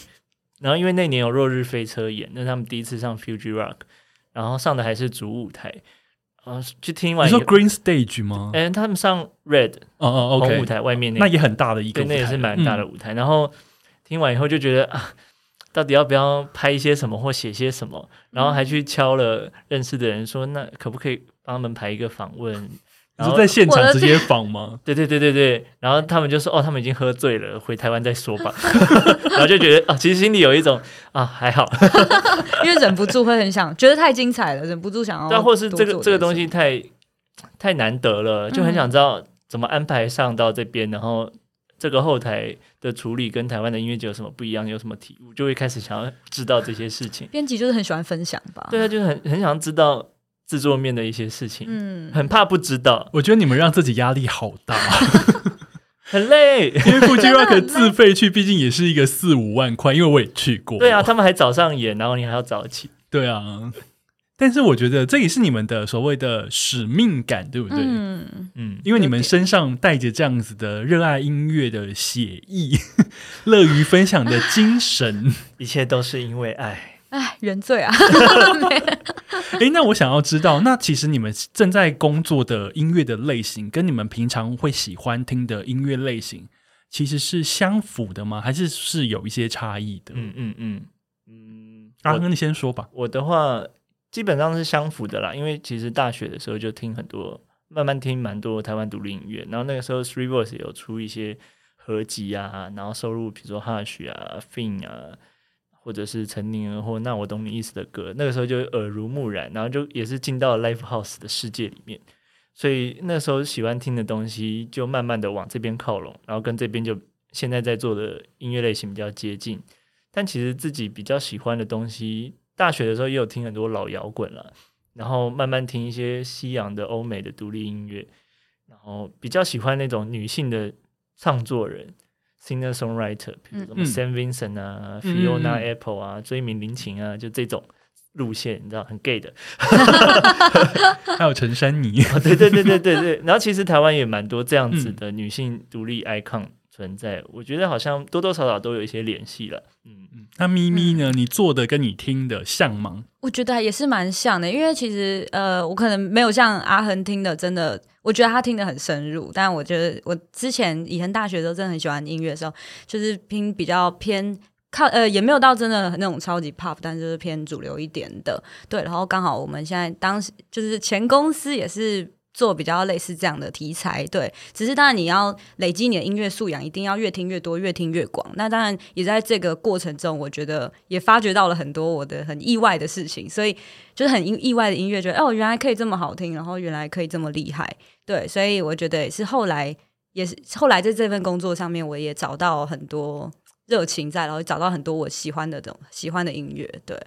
然后因为那年有落日飞车演，那他们第一次上 Fuji Rock，然后上的还是主舞台。啊，去听完你说 Green Stage 吗？哎，他们上 Red 哦哦，OK 舞台外面那那也很大的一个，那也是蛮大的舞台。然后听完以后就觉得 啊，到底要不要拍一些什么或写些什么？然后还去敲了认识的人说，那可不可以帮他们排一个访问？然后在现场直接访吗？对对对对对。然后他们就说：“哦，他们已经喝醉了，回台湾再说吧。”然后就觉得啊，其实心里有一种啊，还好，因为忍不住会很想，觉得太精彩了，忍不住想要。但，或是这个这个东西太太难得了，就很想知道怎么安排上到这边，然后这个后台的处理跟台湾的音乐节有什么不一样，有什么体悟，就会开始想要知道这些事情。编辑就是很喜欢分享吧？对啊，就是很很想知道。制作面的一些事情，嗯，很怕不知道。我觉得你们让自己压力好大，很累。因为 Fuji Rock 自费去，毕竟也是一个四五万块。因为我也去过。对啊，他们还早上演，然后你还要早起。对啊，但是我觉得这也是你们的所谓的使命感，对不对？嗯嗯，因为你们身上带着这样子的热爱音乐的血意，乐于分享的精神，一切都是因为爱。哎，原罪啊！哎，那我想要知道，那其实你们正在工作的音乐的类型，跟你们平常会喜欢听的音乐类型，其实是相符的吗？还是是有一些差异的？嗯嗯嗯嗯。阿亨，你先说吧。我的话基本上是相符的啦，因为其实大学的时候就听很多，慢慢听蛮多台湾独立音乐，然后那个时候 Three Voice 有出一些合集啊，然后收录比如说 Hush 啊、Fin 啊。或者是陈宁儿或那我懂你意思的歌，那个时候就耳濡目染，然后就也是进到 Live House 的世界里面，所以那时候喜欢听的东西就慢慢的往这边靠拢，然后跟这边就现在在做的音乐类型比较接近。但其实自己比较喜欢的东西，大学的时候也有听很多老摇滚了，然后慢慢听一些西洋的欧美的独立音乐，然后比较喜欢那种女性的唱作人。Singer songwriter，比如什么 Sam Vincent 啊，Fiona Apple 啊，追名林琴啊，就这种路线，你知道很 gay 的。还有陈珊妮，对对对对对对。然后其实台湾也蛮多这样子的女性独立 icon 存在，我觉得好像多多少少都有一些联系了。嗯嗯。那咪咪呢？你做的跟你听的像吗？我觉得也是蛮像的，因为其实呃，我可能没有像阿恒听的真的。我觉得他听的很深入，但我觉得我之前以前大学的时候真的很喜欢音乐的时候，就是听比较偏靠呃，也没有到真的那种超级 pop，但就是偏主流一点的。对，然后刚好我们现在当时就是前公司也是。做比较类似这样的题材，对，只是当然你要累积你的音乐素养，一定要越听越多，越听越广。那当然也在这个过程中，我觉得也发掘到了很多我的很意外的事情，所以就是很意外的音乐，觉得哦，原来可以这么好听，然后原来可以这么厉害，对，所以我觉得也是后来也是后来在这份工作上面，我也找到很多热情在，然后找到很多我喜欢的这种喜欢的音乐，对。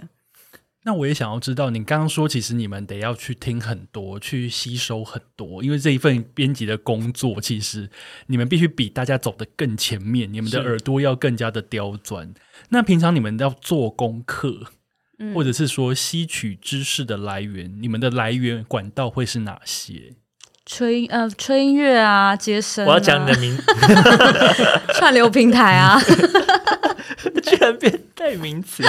那我也想要知道，你刚刚说，其实你们得要去听很多，去吸收很多，因为这一份编辑的工作，其实你们必须比大家走得更前面，你们的耳朵要更加的刁钻。那平常你们要做功课，或者是说吸取知识的来源，你们的来源管道会是哪些？吹呃吹音乐啊，接生，我要讲你的名 串流平台啊，居然变代名词。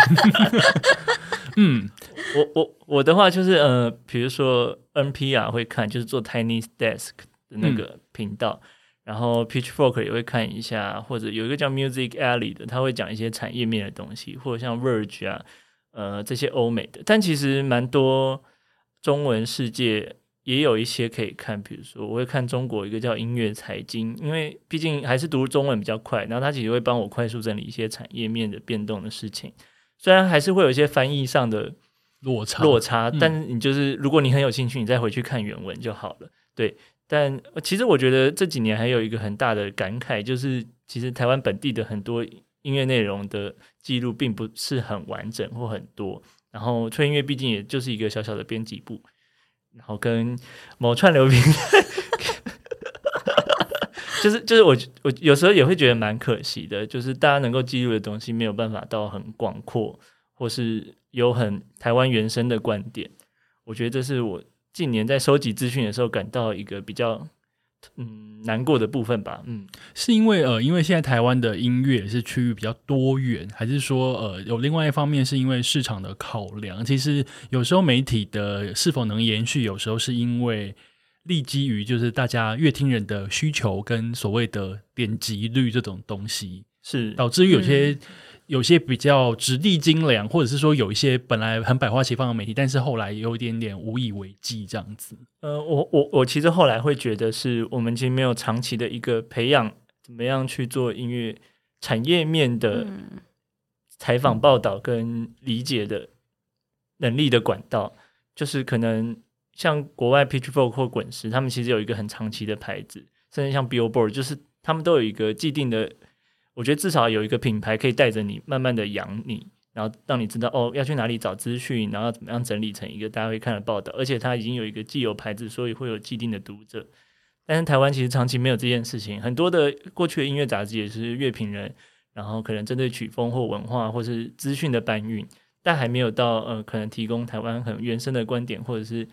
嗯，我我我的话就是呃，比如说 NPR 会看，就是做 Tiny Desk 的那个频道，然后 Pitchfork 也会看一下，或者有一个叫 Music Alley 的，他会讲一些产业面的东西，或者像 Verge 啊，呃这些欧美的，但其实蛮多中文世界也有一些可以看，比如说我会看中国一个叫音乐财经，因为毕竟还是读中文比较快，然后他其实会帮我快速整理一些产业面的变动的事情。虽然还是会有一些翻译上的落差，落差，嗯但是你就是如果你很有兴趣，你再回去看原文就好了。对，但呃其实我觉得这几年还有一个很大的感慨，就是其实台湾本地的很多音乐内容的记录并不是很完整或很多。然后吹音乐毕竟也就是一个小小的编辑部，然后跟某串流平台，就是就是我我有时候也会觉得蛮可惜的，就是大家能够记录的东西没有办法到很广阔，或是有很台湾原生的观点。我觉得这是我近年在收集资讯的时候感到一个比较嗯难过的部分吧。嗯，是因为呃，因为现在台湾的音乐是区域比较多元，还是说呃，有另外一方面是因为市场的考量？其实有时候媒体的是否能延续，有时候是因为立基于就是大家乐听人的需求跟所谓的点击率这种东西，是。导致于有些、有些比较质地精良，或者是说有一些本来很百花齐放的媒体，但是后来有一点点无以为继这样子。呃，我我我其实后来会觉得，是我们其实没有长期的一个培养，怎么样去做音乐产业面的嗯。采访报道跟理解的能力的管道，就是可能像国外 Pitchfork 或滚石，他们其实有一个很长期的牌子，甚至像 Billboard，就是他们都有一个既定的，我觉得至少有一个品牌可以带着你慢慢的养你，然后让你知道哦要去哪里找资讯，然后怎么样整理成一个大家会看的报道，而且它已经有一个既有牌子，所以会有既定的读者。但是台湾其实长期没有这件事情，很多的过去的音乐杂志也是乐评人，然后可能针对曲风或文化或是资讯的搬运，但还没有到呃可能提供台湾很原生的观点，或者是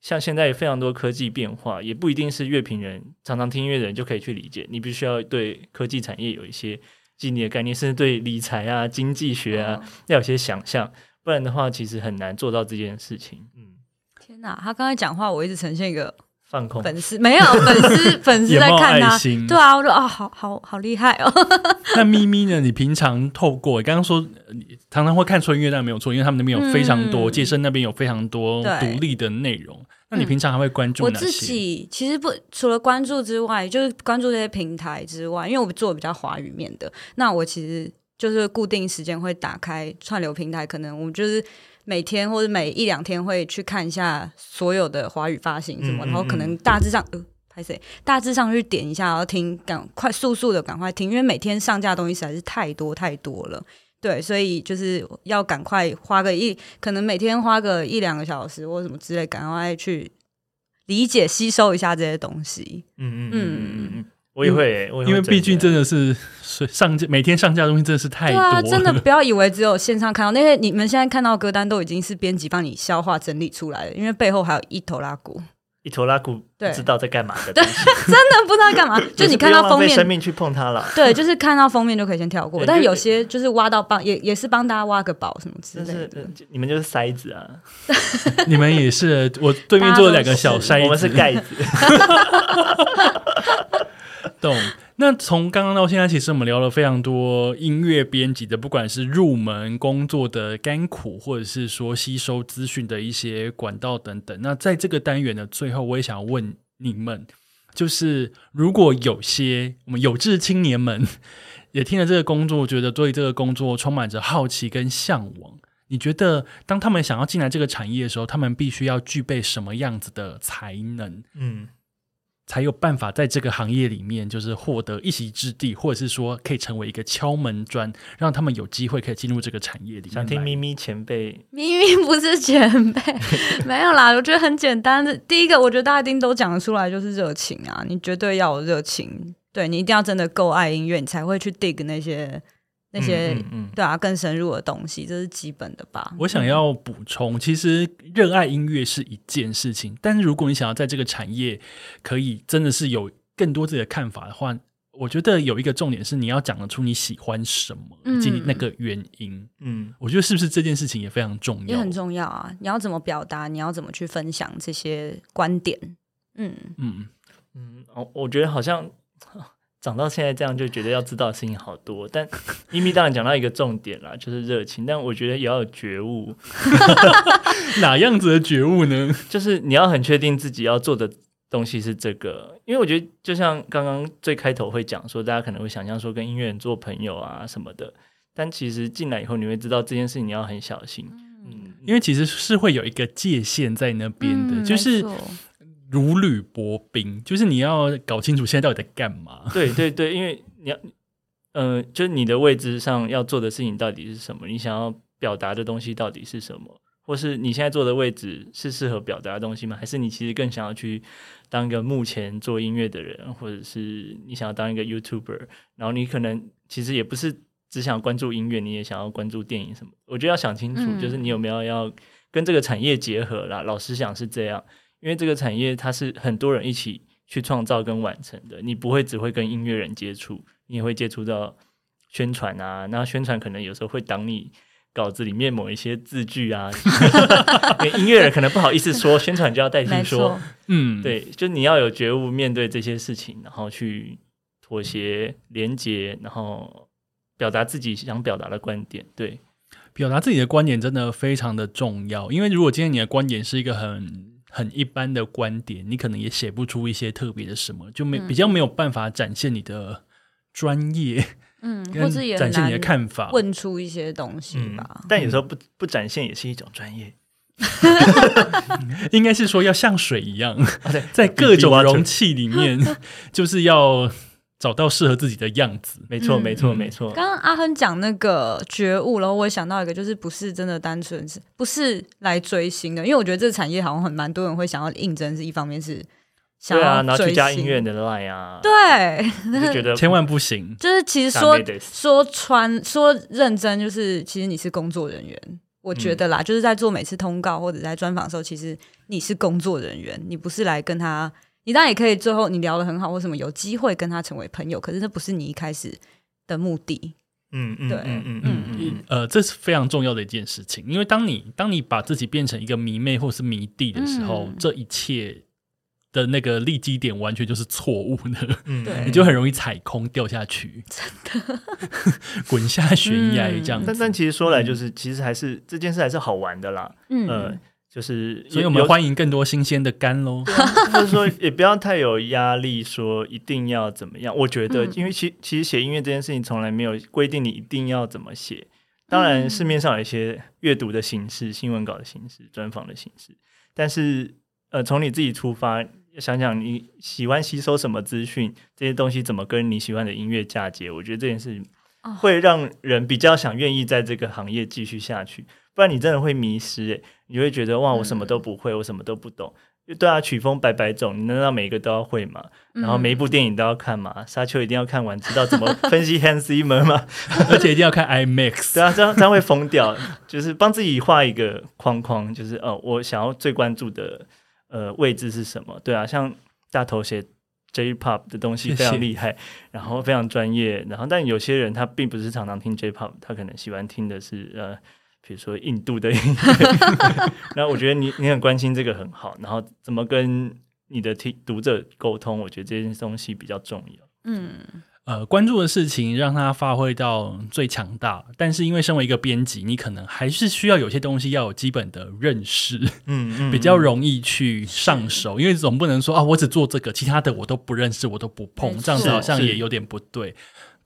像现在非常多科技变化，也不一定是乐评人常常听音乐的人就可以去理解，你必须要对科技产业有一些基本的概念，甚至对理财啊、经济学啊、要有些想象，不然的话其实很难做到这件事情。嗯，天哪，他刚才讲话，我一直呈现一个放空。粉丝，没有粉丝，粉丝在看他。对啊，我说啊，好好好厉害哦。那咪咪呢？你平常透过刚刚说，呃你常常会看春乐，但没有错，因为他们那边有非常多，嗯健身那边有非常多对独立的内容。那你平常还会关注我自？己其实不除了关注之外，就是关注这些平台之外，因为我做比较华语面的，那我其实就是固定时间会打开串流平台，可能我就是每天或者每一两天会去看一下所有的华语发行什么，嗯嗯然后可能大致上呃。拍谁？大致上去点一下，然后听，赶快速速的赶快听，因为每天上架的东西实在是太多太多了。对，所以就是要赶快花个一，可能每天花个一两个小时或什么之类，赶快去理解、吸收一下这些东西。嗯嗯嗯嗯嗯，我也会因为毕竟真的是是上架每天上架的东西真的是太多了，对啊，真的不要以为只有线上看到那些，你们现在看到歌单都已经是编辑帮你消化整理出来的，因为背后还有一头拉鼓，一头拉骨，不知道在干嘛的东西，真的不知道干嘛。就你看到封不用浪费生面，命去碰它了。对，就是看到封面就可以先跳过，但有些就是挖到帮也也是帮大家挖个宝什么之类的。呃你们就是筛子啊，你们也是，我对面坐了两个小筛子，我们是盖子。懂。那从刚刚到现在，其实我们聊了非常多音乐编辑的，不管是入门工作的甘苦，或者是说吸收资讯的一些管道等等。那在这个单元的最后，我也想要问你们，就是如果有些我们有志青年们也听了这个工作，觉得对这个工作充满着好奇跟向往。你觉得，当他们想要进来这个产业的时候，他们必须要具备什么样子的才能？嗯，才有办法在这个行业里面，就是获得一席之地，或者是说可以成为一个敲门砖，让他们有机会可以进入这个产业里面。想听咪咪前辈咪咪不是前辈，没有啦，我觉得很简单的。第一个，我觉得大家一定都讲得出来，就是热情啊，你绝对要有热情，对你一定要真的够爱音乐，你才会去 dig 那些那些、嗯嗯嗯对啊更深入的东西，这是基本的吧。我想要补充，其实热爱音乐是一件事情，但是如果你想要在这个产业可以真的是有更多自己的看法的话，我觉得有一个重点是你要讲得出你喜欢什么，以及嗯那个原因。嗯，我觉得是不是这件事情也非常重要？也很重要啊！你要怎么表达？你要怎么去分享这些观点？嗯，嗯，嗯，哦，我觉得好像长到现在这样，就觉得要知道的事情好多。但 咪咪当然讲到一个重点啦，就是热情，但我觉得也要有觉悟，哪样子的觉悟呢？就是你要很确定自己要做的东西是这个。因为我觉得，就像刚刚最开头会讲说，大家可能会想象说跟音乐人做朋友啊什么的，但其实进来以后，你会知道这件事情你要很小心。嗯，因为其实是会有一个界限在那边的，嗯就是如履薄冰，就是你要搞清楚现在到底在干嘛。对对对，因为你要，呃，就是你的位置上要做的事情到底是什么，你想要表达的东西到底是什么，或是你现在坐的位置是适合表达的东西吗？还是你其实更想要去当一个目前做音乐的人，或者是你想要当一个 YouTuber，然后你可能其实也不是只想关注音乐，你也想要关注电影什么？我觉得要想清楚，嗯就是你有没有要跟这个产业结合啦。老实讲是这样，因为这个产业它是很多人一起去创造跟完成的，你不会只会跟音乐人接触，你也会接触到宣传啊，那宣传可能有时候会挡你稿子里面某一些字句啊，因为音乐人可能不好意思说，宣传就要代替说，，嗯，，对，就你要有觉悟，面对这些事情，然后去妥协、连接，然后表达自己想表达的观点。对，表达自己的观点真的非常的重要，因为如果今天你的观点是一个很很一般的观点，你可能也写不出一些特别的什么，就没、嗯比较没有办法展现你的专业，嗯，或者也展现你的看法。问出一些东西嗯吧。，但有时候不不展现也是一种专业。应该是说要像水一样，在各种容器里面，就是要找到适合自己的样子。没错，嗯没错，嗯没错。刚刚阿亨讲那个觉悟，然后我也想到一个，就是不是真的单纯是不是来追星的，因为我觉得这个产业好像很蛮多人会想要应征，是一方面是想对啊，要然后去追星，加音乐的 line 啊，对，我就觉得千万不行。就是其实说ダメです说穿说认真，就是其实你是工作人员。我觉嗯得啦，就是在做每次通告或者在专访的时候，其实你是工作人员，你不是来跟他， 你当然也可以最后你聊得很好或什么，有机会跟他成为朋友，可是这不是你一开始的目的。嗯嗯对嗯嗯嗯嗯嗯呃，这是非常重要的一件事情，因为当你当你把自己变成一个迷妹或是迷弟的时候，嗯这一切的那个立基点完全就是错误的，嗯，对 你就很容易踩空掉下去，真的滚下悬崖嗯这样子。但但其实说来就是，其实还是这件事还是好玩的啦。嗯，呃，就是所以我们有欢迎更多新鲜的肝喽。就是说也不要太有压力，说一定要怎么样。我觉得嗯，因为其其实写音乐这件事情从来没有规定你一定要怎么写。当然，嗯市面上有一些阅读的形式、新闻稿的形式、专访的形式，但是呃，从你自己出发，想想你喜欢吸收什么资讯，这些东西怎么跟你喜欢的音乐嫁接，我觉得这件事哦会让人比较想愿意在这个行业继续下去。不然你真的会迷失、欸，你会觉得哇，我什么都不会，我什么都不懂。对啊，曲风百百种，你难道每一个都要会吗？然后每一部电影都要看吗？沙丘一定要看完，知道怎么分析 Hans Zimmer 吗？而且一定要看 IMAX。对啊，这样这样会疯掉。就是帮自己画一个框框，就是哦，我想要最关注的呃位置是什么？对啊，像大头写 J-pop 的东西非常厉害，然后非常专业，然后但有些人他并不是常常听 J-pop，他可能喜欢听的是呃。比如说印度的音乐，那我觉得你你很关心这个很好，然后怎么跟你的听读者沟通，我觉得这件东西比较重要。嗯，呃，关注的事情让它发挥到最强大，但是因为身为一个编辑，你可能还是需要有些东西要有基本的认识，嗯嗯比较容易去上手。因为总不能说啊，我只做这个，其他的我都不认识，我都不碰，这样子好像也有点不对。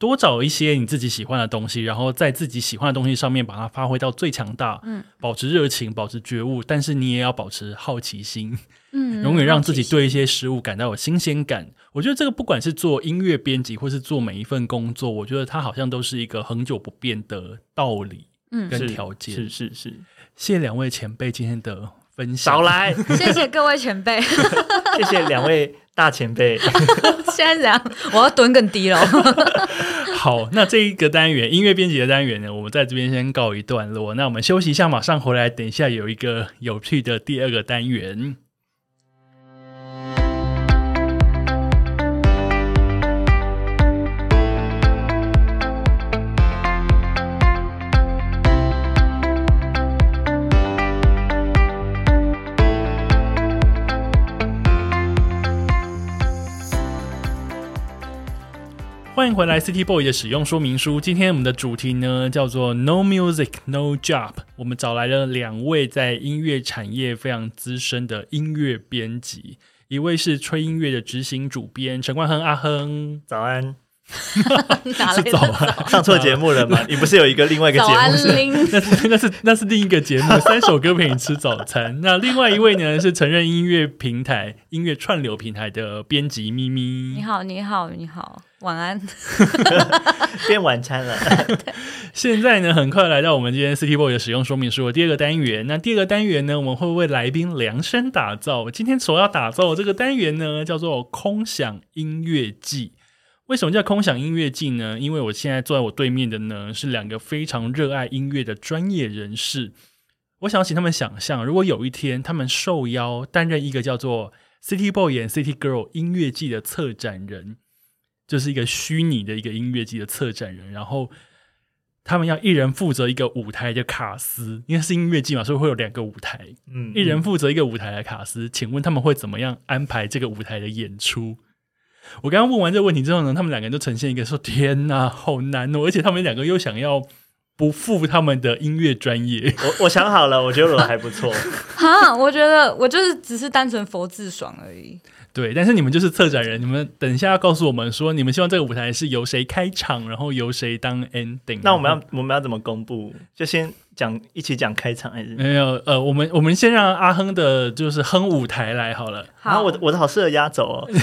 多找一些你自己喜欢的东西，然后在自己喜欢的东西上面把它发挥到最强大，嗯，保持热情，保持觉悟，但是你也要保持好奇心，嗯永远让自己对一些事物感到有新鲜感。我觉得这个不管是做音乐编辑，或是做每一份工作，我觉得它好像都是一个恒久不变的道理嗯，跟条件。是是是，谢谢两位前辈今天的分享。少来，谢谢各位前辈。谢谢两位大前辈。现在怎样？我要蹲更低了。好，那这一个单元音乐编辑的单元呢，我们在这边先告一段落。那我们休息一下，马上回来。等一下有一个有趣的第二个单元。欢迎回来，City Boy 的使用说明书。今天我们的主题呢叫做 No Music No Job。我们找来了两位在音乐产业非常资深的音乐编辑，一位是吹音乐的执行主编陈冠亨阿亨，早安，哪来的是早安，上错节目了吗？你不是有一个另外一个节目是？那是那是那是另一个节目，三首歌陪你吃早餐。那另外一位呢是承认音乐平台、音乐串流平台的编辑咪咪。你好，你好，你好，晚安。变晚餐了。现在呢，很快来到我们今天 City Boy 的使用说明书的第二个单元。那第二个单元呢，我们会为来宾量身打造。今天所要打造的这个单元呢，叫做空想音乐季。为什么叫空想音乐季呢？因为我现在坐在我对面的呢，是两个非常热爱音乐的专业人士。我想请他们想象，如果有一天他们受邀担任一个叫做 City Boy and City Girl 音乐季的策展人，就是一个虚拟的一个音乐季的策展人，然后他们要一人负责一个舞台的卡司，因为是音乐季嘛，所以会有两个舞台，嗯一人负责一个舞台的卡司。请问他们会怎么样安排这个舞台的演出？我刚刚问完这个问题之后呢，他们两个人都呈现一个说：“天哪，好难哦！”而且他们两个又想要不负他们的音乐专业，我我想好了，我觉得我还不错。哈，我觉得我就是只是单纯佛自爽而已。对。但是你们就是策展人，你们等一下要告诉我们说，你们希望这个舞台是由谁开场，然后由谁当 ending。那我们要我们要怎么公布？就先讲一起讲开场还是？没有，呃，我们我们先让阿亨的，就是哼舞台来好了。然后我的我的好适合压轴哦。你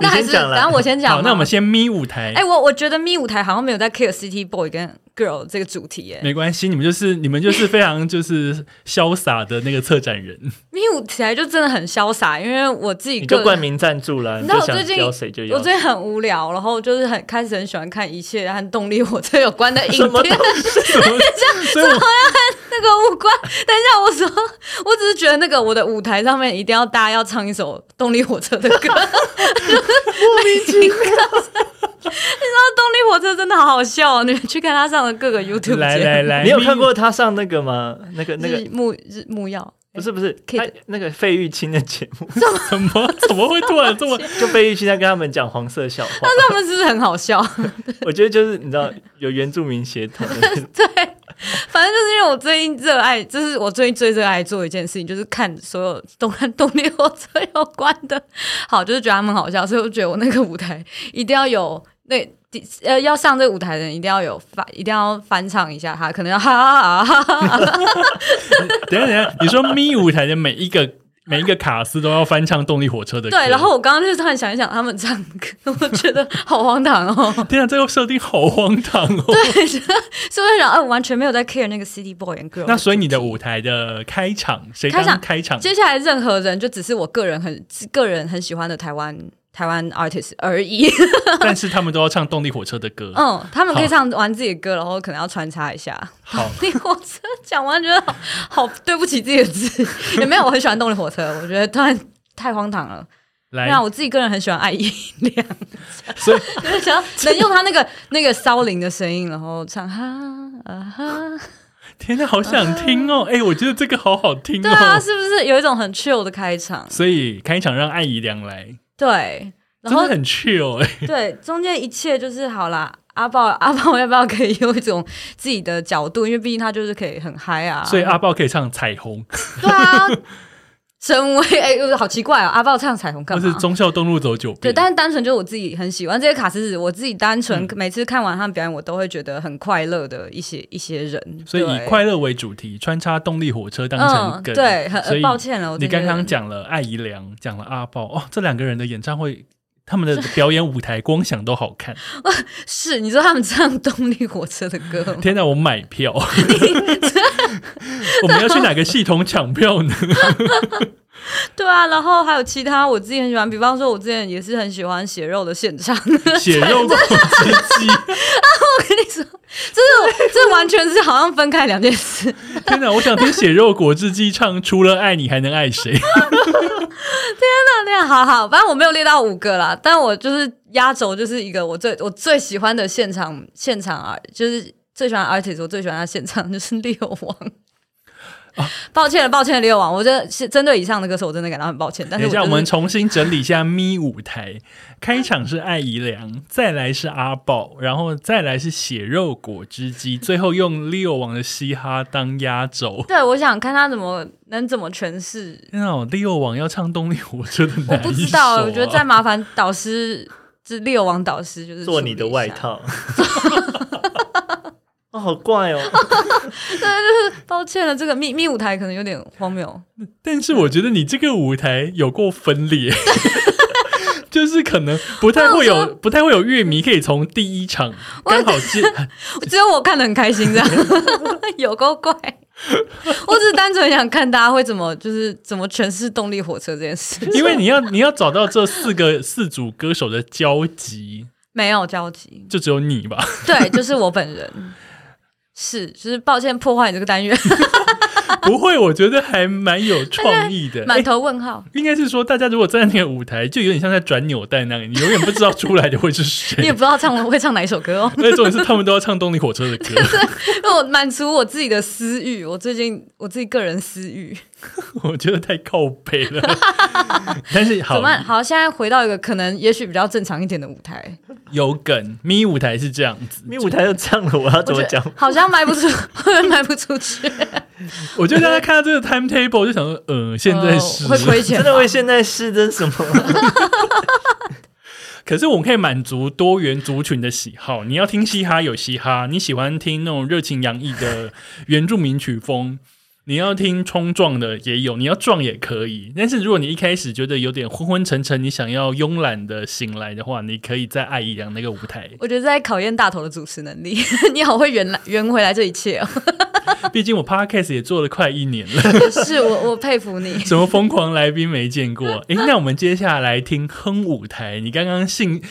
那还是先讲了。然后我先讲好，那我们先咪舞台。哎、我我觉得咪舞台好像没有在 care City Boy 跟 Girl 这个主题耶。没关系，你们就是你们就是非常就是潇洒的那个策展人。咪舞台就真的很潇洒，因为我自己你个就冠名赞助了，你你就想知道我最近。我最近很无聊，然后就是很开始很喜欢看一切和动力火车有关的 影什么片。什么？所以我 那个无关。等一下，我说，我只是觉得那个我的舞台上面一定要大家要唱一首动力火车的歌，莫名其妙。你知道动力火车真的好好笑哦！你们去看他上的各个 YouTube 来来来，你有看过他上那个吗？那个那个日木日木曜，不是不是，他那个费玉清的节目，怎么怎么会突然这么？就费玉清在跟他们讲黄色笑话。那他们是不是很好笑？我觉得就是你知道有原住民血统的那种，对，反正就是因为我最近热爱，就是我最近最热爱做一件事情，就是看所有动跟动力火车有关的。好，就是觉得他们好笑，所以我觉得我那个舞台一定要有那呃要上这个舞台的人一定要有翻，一定要翻唱一下他，可能要哈哈哈哈哈哈。等下等下，你说咪舞台的每一个每一个卡司都要翻唱动力火车的歌，对，然后我刚刚就突然想一想他们唱歌，我觉得好荒唐哦。天啊，这个设定好荒唐哦。对，所以我想，呃，完全没有在 care 那个 City Boy and Girl。那所以你的舞台的开场谁开场当开场？接下来任何人就只是我个人很个人很喜欢的台湾台湾 artist 而已。但是他们都要唱动力火车的歌。嗯，他们可以唱完自己的歌，然后可能要穿插一下。好，动力火车讲完觉得好好对不起自己的字，也没有我很喜欢动力火车，我觉得突然太荒唐了。来那，我自己个人很喜欢艾怡良，所以 就是想要能用他那个那个骚灵的声音，然后唱哈啊哈。天哪，好想听哦！哎，我觉得这个好好听对啊，哦。是不是有一种很 chill 的开场？所以开场让艾怡良来，对，然后真的很 chill 哎。对，中间一切就是好啦。阿豹，阿豹要不要可以用一种自己的角度？因为毕竟他就是可以很嗨啊。所以阿豹可以唱彩虹，对啊，身为 哎、好奇怪哦，阿豹唱彩虹干嘛或是？忠孝东路走九遍。对，但是单纯就是我自己很喜欢这些卡司，我自己单纯、嗯每次看完他们表演，我都会觉得很快乐的一些一些人。所以以快乐为主题，穿插动力火车当成嗯，梗。对，很抱歉了，你刚刚讲了艾怡良，讲了阿豹，哦，这两个人的演唱会，他们的表演舞台光想都好看。是你说他们唱动力火车的歌？天哪，我买票！我们要去哪个系统抢票呢？对啊，然后还有其他我自己很喜欢，比方说我之前也是很喜欢血肉的现场。血肉果汁机！我跟你说，这是这完全是好像分开两件事。天哪，我想听血肉果汁机唱《除了爱你还能爱谁》。那那样好好，反正我没有列到五个啦，但我就是压轴，就是一个我最我最喜欢的现场现场啊，就是最喜欢的 artist，我最喜欢他现场 就是六王。抱歉了，抱歉了，六王，我这是针对以上的歌手，我真的感到很抱歉。但是等一下，我就是们重新整理一下咪舞台。开场是艾怡良，再来是阿宝，然后再来是血肉果汁机，最后用六王的嘻哈当压轴。对，我想看他怎么能怎么诠释。天啊，六王要唱动力火车的我不知道，我觉得再麻烦导师，这六王导师就是做你的。外套。哦，好怪哦！对，就是抱歉了，这个密密舞台可能有点荒谬。但是我觉得你这个舞台有够分裂，就是可能不太会有不太会有乐迷可以从第一场刚好进，只有我看的很开心，这样有够怪。我只是单纯想看大家会怎么，就是怎么诠释动力火车这件事。因为你要你要找到这四个四组歌手的交集，没有交集，就只有你吧。对，就是我本人。是，就是抱歉破坏你这个单元，不会，我觉得还蛮有创意的。满诶头问号。应该是说，大家如果站在那个舞台，就有点像在转扭蛋那样，你永远不知道出来的会是谁 你也。不知道唱会唱哪一首歌哦，而 且重点是，他们都要唱动力火车的歌。因为我满足我自己的私欲，我最近我自己个人私欲。我觉得太靠北了。但是好怎么办好？现在回到一个可能也许比较正常一点的舞台，有梗，咪舞台是这样子。咪舞台就这样了，我要怎么讲？好像卖不出，会不会卖不出去，我觉得大家看到这个 timetable 就想说，呃，现在是、呃会亏钱，真的会现在是真什么？可是我们可以满足多元族群的喜好。你要听嘻哈有嘻哈，你喜欢听那种热情洋溢的原住民曲风，你要听冲撞的也有，你要撞也可以。但是如果你一开始觉得有点昏昏沉沉，你想要慵懒的醒来的话，你可以再爱一良那个舞台。我觉得在考验大头的主持能力。你好会圆来圆回来这一切哦，毕竟我 podcast 也做了快一年了，是我我佩服你。什么疯狂来宾没见过？诶，那我们接下来听哼舞台。你刚刚信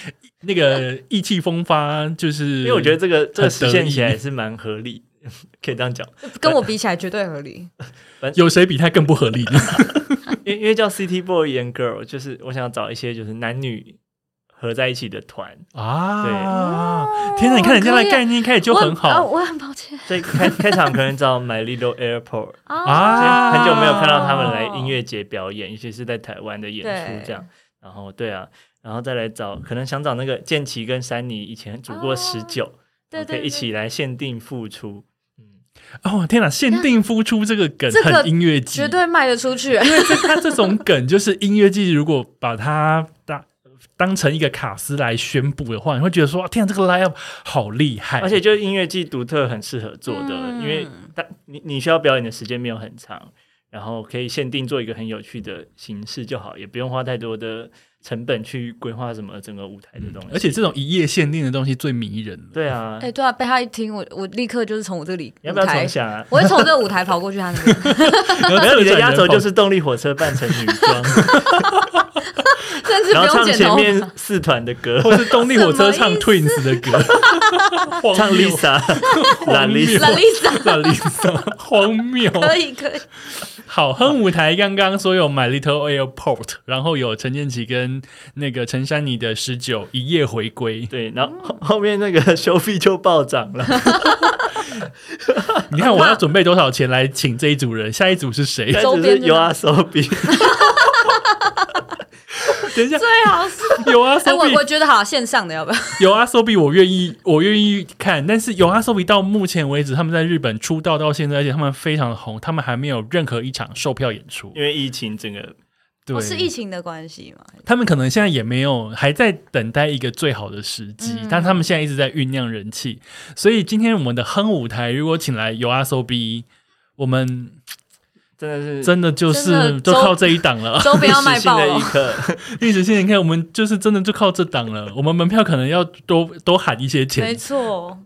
那个意气风发，就是因为我觉得这个这个实现起来是蛮合理，可以这样讲。跟我比起来绝对合理。有谁比他更不合理呢？因为因为叫 City Boy and Girl，就是我想找一些就是男女合在一起的团，啊！对天哪，你看人家的概念一开始就很我好我很抱歉所以开开场可能找 My Little Airport，啊啊！很久没有看到他们来音乐节表演，尤其是在台湾的演出对这样。然后对啊，然后再来找，可能想找那个建奇跟珊妮以前组过十九，对对可以一起来限定付出。嗯，哦，天哪！限定付出这个梗这个很音乐季，绝对卖得出去。因为这他这种梗就是音乐季，如果把它当当成一个卡司来宣布的话，你会觉得说，天啊，这个 line up 好厉害，而且就是音乐季独特很适合做的，嗯因为但你你需要表演的时间没有很长，然后可以限定做一个很有趣的形式就好，也不用花太多的成本去规划什么整个舞台的东西。而且这种一夜限定的东西最迷人了。对啊，哎，对啊，被他一听，我我立刻就是从我这里你要不要重，想啊？我会从这个舞台跑过去他那边，然有 你的压轴就是动力火车扮成女装，甚至不然后唱前面。四团的歌，或是动力火车唱 Twins 的歌，唱 Lisa、La 荒谬 Lisa，拉 Lisa 那 Lisa 荒谬。可以可以，好，哼舞台刚刚说有 My Little Airport，然后有陈建奇跟那个陈珊妮的十九一夜回归。对，然后后后面那个收费就暴涨了，你看我要准备多少钱来请这一组人？下一组是谁？开周边的始是有啊手比，等一下，最好是。有啊哎，我我觉得好线上的要不要？有啊，Sobi 我愿意，我愿意看。但是有啊，Sobi 到目前为止，他们在日本出道到现在，而且他们非常的红，他们还没有任何一场售票演出。因为疫情整个对，哦，是疫情的关系嘛？他们可能现在也没有，还在等待一个最好的时机，嗯但他们现在一直在酝酿人气。所以今天我们的哼舞台如果请来有啊 Sobi，我们真的是真的就是就靠这一档了。周边要卖爆了历史性的一，刻，历史性，你看我们就是真的就靠这档了。我们门票可能要多多喊一些钱没钱。错。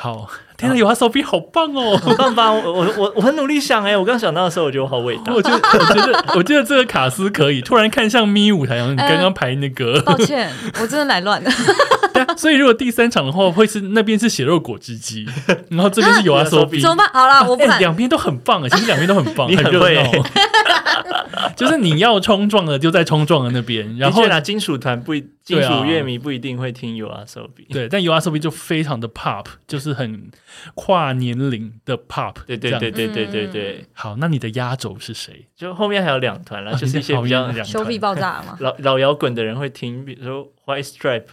好，天哪，有啊 Sobi 好棒哦！很棒吧？我我我我很努力想哎、我刚想到的时候，我觉得我好伟大。我觉得，我觉得，我觉得这个卡斯可以。突然看向咪舞台，然后你刚刚排那个，抱歉，我真的来乱 了。所以如果第三场的话，会是那边是血肉果汁机，然后这边是有 啊有啊 Sobi，怎么办？好了。两边都很棒啊，其实两边都很棒，你很会很热闹。就是你要冲撞的就在冲撞的那边，然后拿，金属团不一，金属乐迷不一定会听 U R S O B。对，但 U R S O B 就非常的 pop，就是很跨年龄的 pop。对对对对对对对，好，那你的压轴是谁？就后面还有两团啦，啊就是一些比较后面两修必爆炸嘛，老老摇滚的人会听，比如说 White Stripe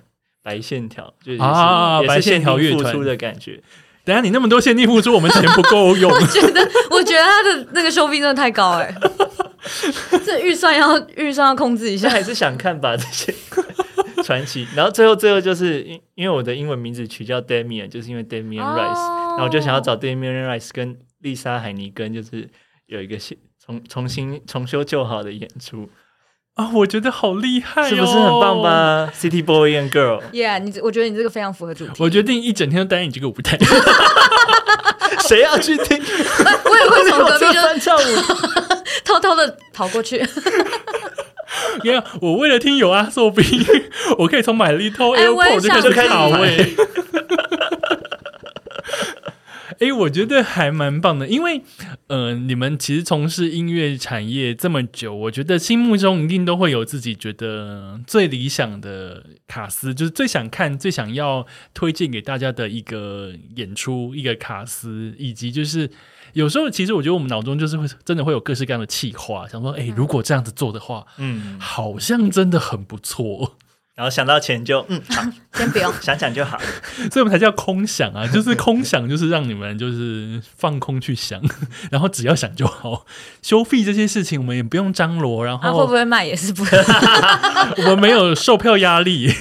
白线条，就是啊白线条乐出的感觉。等下你那么多限定付出，我们钱不够用。我觉得我觉得他的那个收费真的太高哎、这预算要预算要控制一下。还是想看吧这些 传奇，然后最后最后就是因因为我的英文名字取叫 Damian，就是因为 Damian Rice，、哦然后我就想要找 Damian Rice 跟丽莎海尼根，就是有一个新重重新重修旧好的演出，啊，我觉得好厉害、哦，是不是很棒？吧？City Boy and Girl，Yeah，你我觉得你这个非常符合主题。我决定一整天都待在你这个舞台。谁要去听？我也会从隔壁就翻跳舞，偷偷的跑过去。因为我为了听有阿寿兵，我可以从买 Little Airport 就开想始卡听位。哎、我觉得还蛮棒的，因为呃，你们其实从事音乐产业这么久，我觉得心目中一定都会有自己觉得最理想的卡司，就是最想看、最想要推荐给大家的一个演出、一个卡司，以及就是有时候其实我觉得我们脑中就是会真的会有各式各样的企划，想说，哎、如果这样子做的话，嗯，好像真的很不错，然后想到钱就嗯，好，先不用，想想就好。所以我们才叫空想啊，就是空想，就是让你们就是放空去想，然后只要想就好。收费这些事情我们也不用张罗，然他、会不会卖也是不 我们没有售票压力，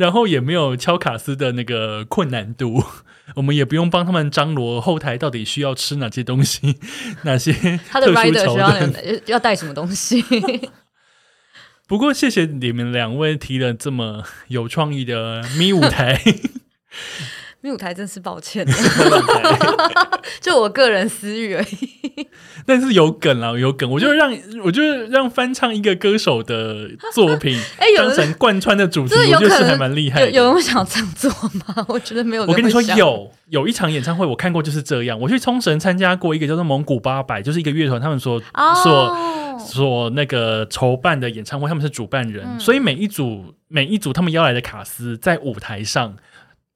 然后也没有敲卡斯的那个困难度。我们也不用帮他们张罗后台到底需要吃哪些东西，哪些他的 rider 需要要带什么东西？不过谢谢你们两位提了这么有创意的咪舞台。咪舞台真是抱歉，就我个人私欲而已。但是有梗啊，有梗，我就让我就让翻唱一个歌手的作品，哎、有当人成贯穿的主题，我觉得是还蛮厉害的。有有人会想要这样做吗？我觉得没有我跟你说有有一场演唱会我看过就是这样。我去冲绳参加过一个叫做蒙古八百，就是一个乐团，他们所、所哦，所那个筹办的演唱会，他们是主办人，嗯所以每一组每一组他们邀来的卡司在舞台上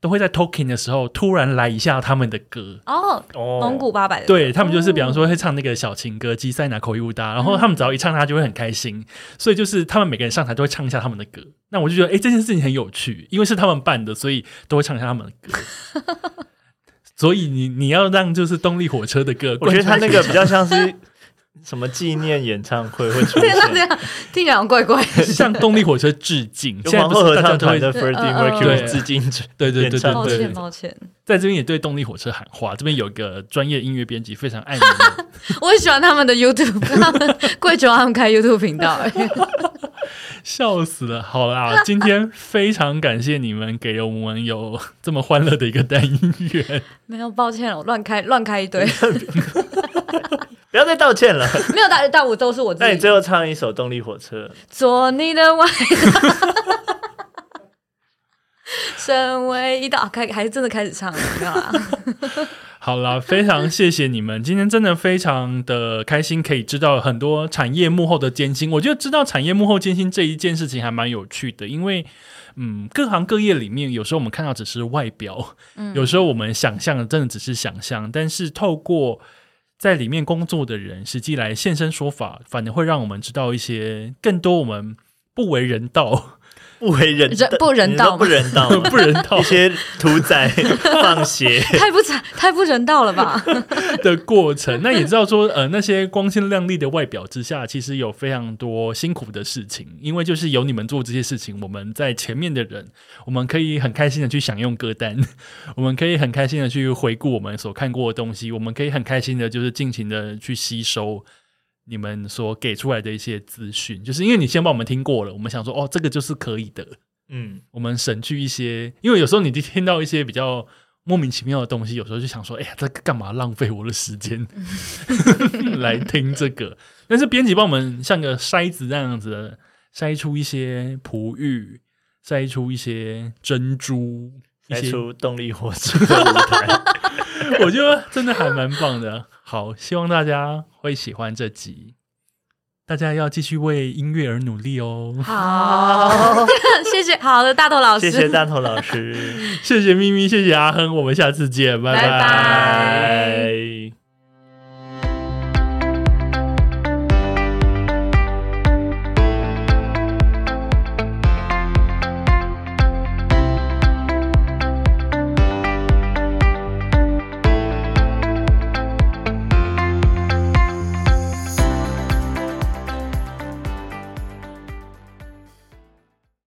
都会在 talking 的时候突然来一下他们的歌。哦，哦蒙古八百的，对他们就是，比方说会唱那个小情歌《基塞拿口伊乌达》，然后他们只要一唱，他就会很开心。所以就是他们每个人上台都会唱一下他们的歌。那我就觉得，哎、这件事情很有趣，因为是他们办的，所以都会唱一下他们的歌。所以你你要让就是动力火车的歌，我觉得他那个比较像是 什么纪念演唱会会出对那，这现，样听起来好像怪怪的。向动力火车致敬。就现在不是大家都会唱团的 Freddie Mercury 嗯致敬对对对对抱歉，抱歉，在这边也对动力火车喊话。这边有一个专业音乐编辑非常爱你，我很喜欢他们的 YouTube，他们跪求他们开 YouTube 频道、哎笑死了。好啦，今天非常感谢你们给了我们有这么欢乐的一个单音乐。没有，抱歉了，我乱开乱开一堆，不要再道歉了。没有大大五都是我自己那你最后唱一首动力火车，做你的外套，身为一道，啊开还真的开始唱了，没有啦。好啦，非常谢谢你们，今天真的非常的开心，可以知道很多产业幕后的艰辛。我觉得知道产业幕后艰辛这一件事情还蛮有趣的，因为嗯，各行各业里面，有时候我们看到只是外表，有时候我们想象的真的只是想象，但是透过在里面工作的人实际来现身说法，反而会让我们知道一些更多我们不为人道、不为人人不人道 不人道，不人道一些屠宰放血，太不惨太不人道了吧？的过程。那也知道说，呃，那些光鲜亮丽的外表之下，其实有非常多辛苦的事情。因为就是有你们做这些事情，我们在前面的人，我们可以很开心的去享用歌单，我们可以很开心的去回顾我们所看过的东西，我们可以很开心的，就是尽情的去吸收。你们所给出来的一些资讯，就是因为你先帮我们听过了，我们想说，哦，这个就是可以的，嗯，我们省去一些，因为有时候你听到一些比较莫名其妙的东西，有时候就想说，哎呀，这干嘛浪费我的时间 来听这个？但是编辑帮我们像个筛子那样子的筛出一些璞玉，筛出一些珍珠，一些，来出动力火车的舞台。我觉得真的还蛮棒的。好，希望大家会喜欢这集。大家要继续为音乐而努力哦。好，谢谢，好的，大头老师，谢谢大头老师，谢谢咪咪，谢谢阿亨，我们下次见，拜拜拜拜。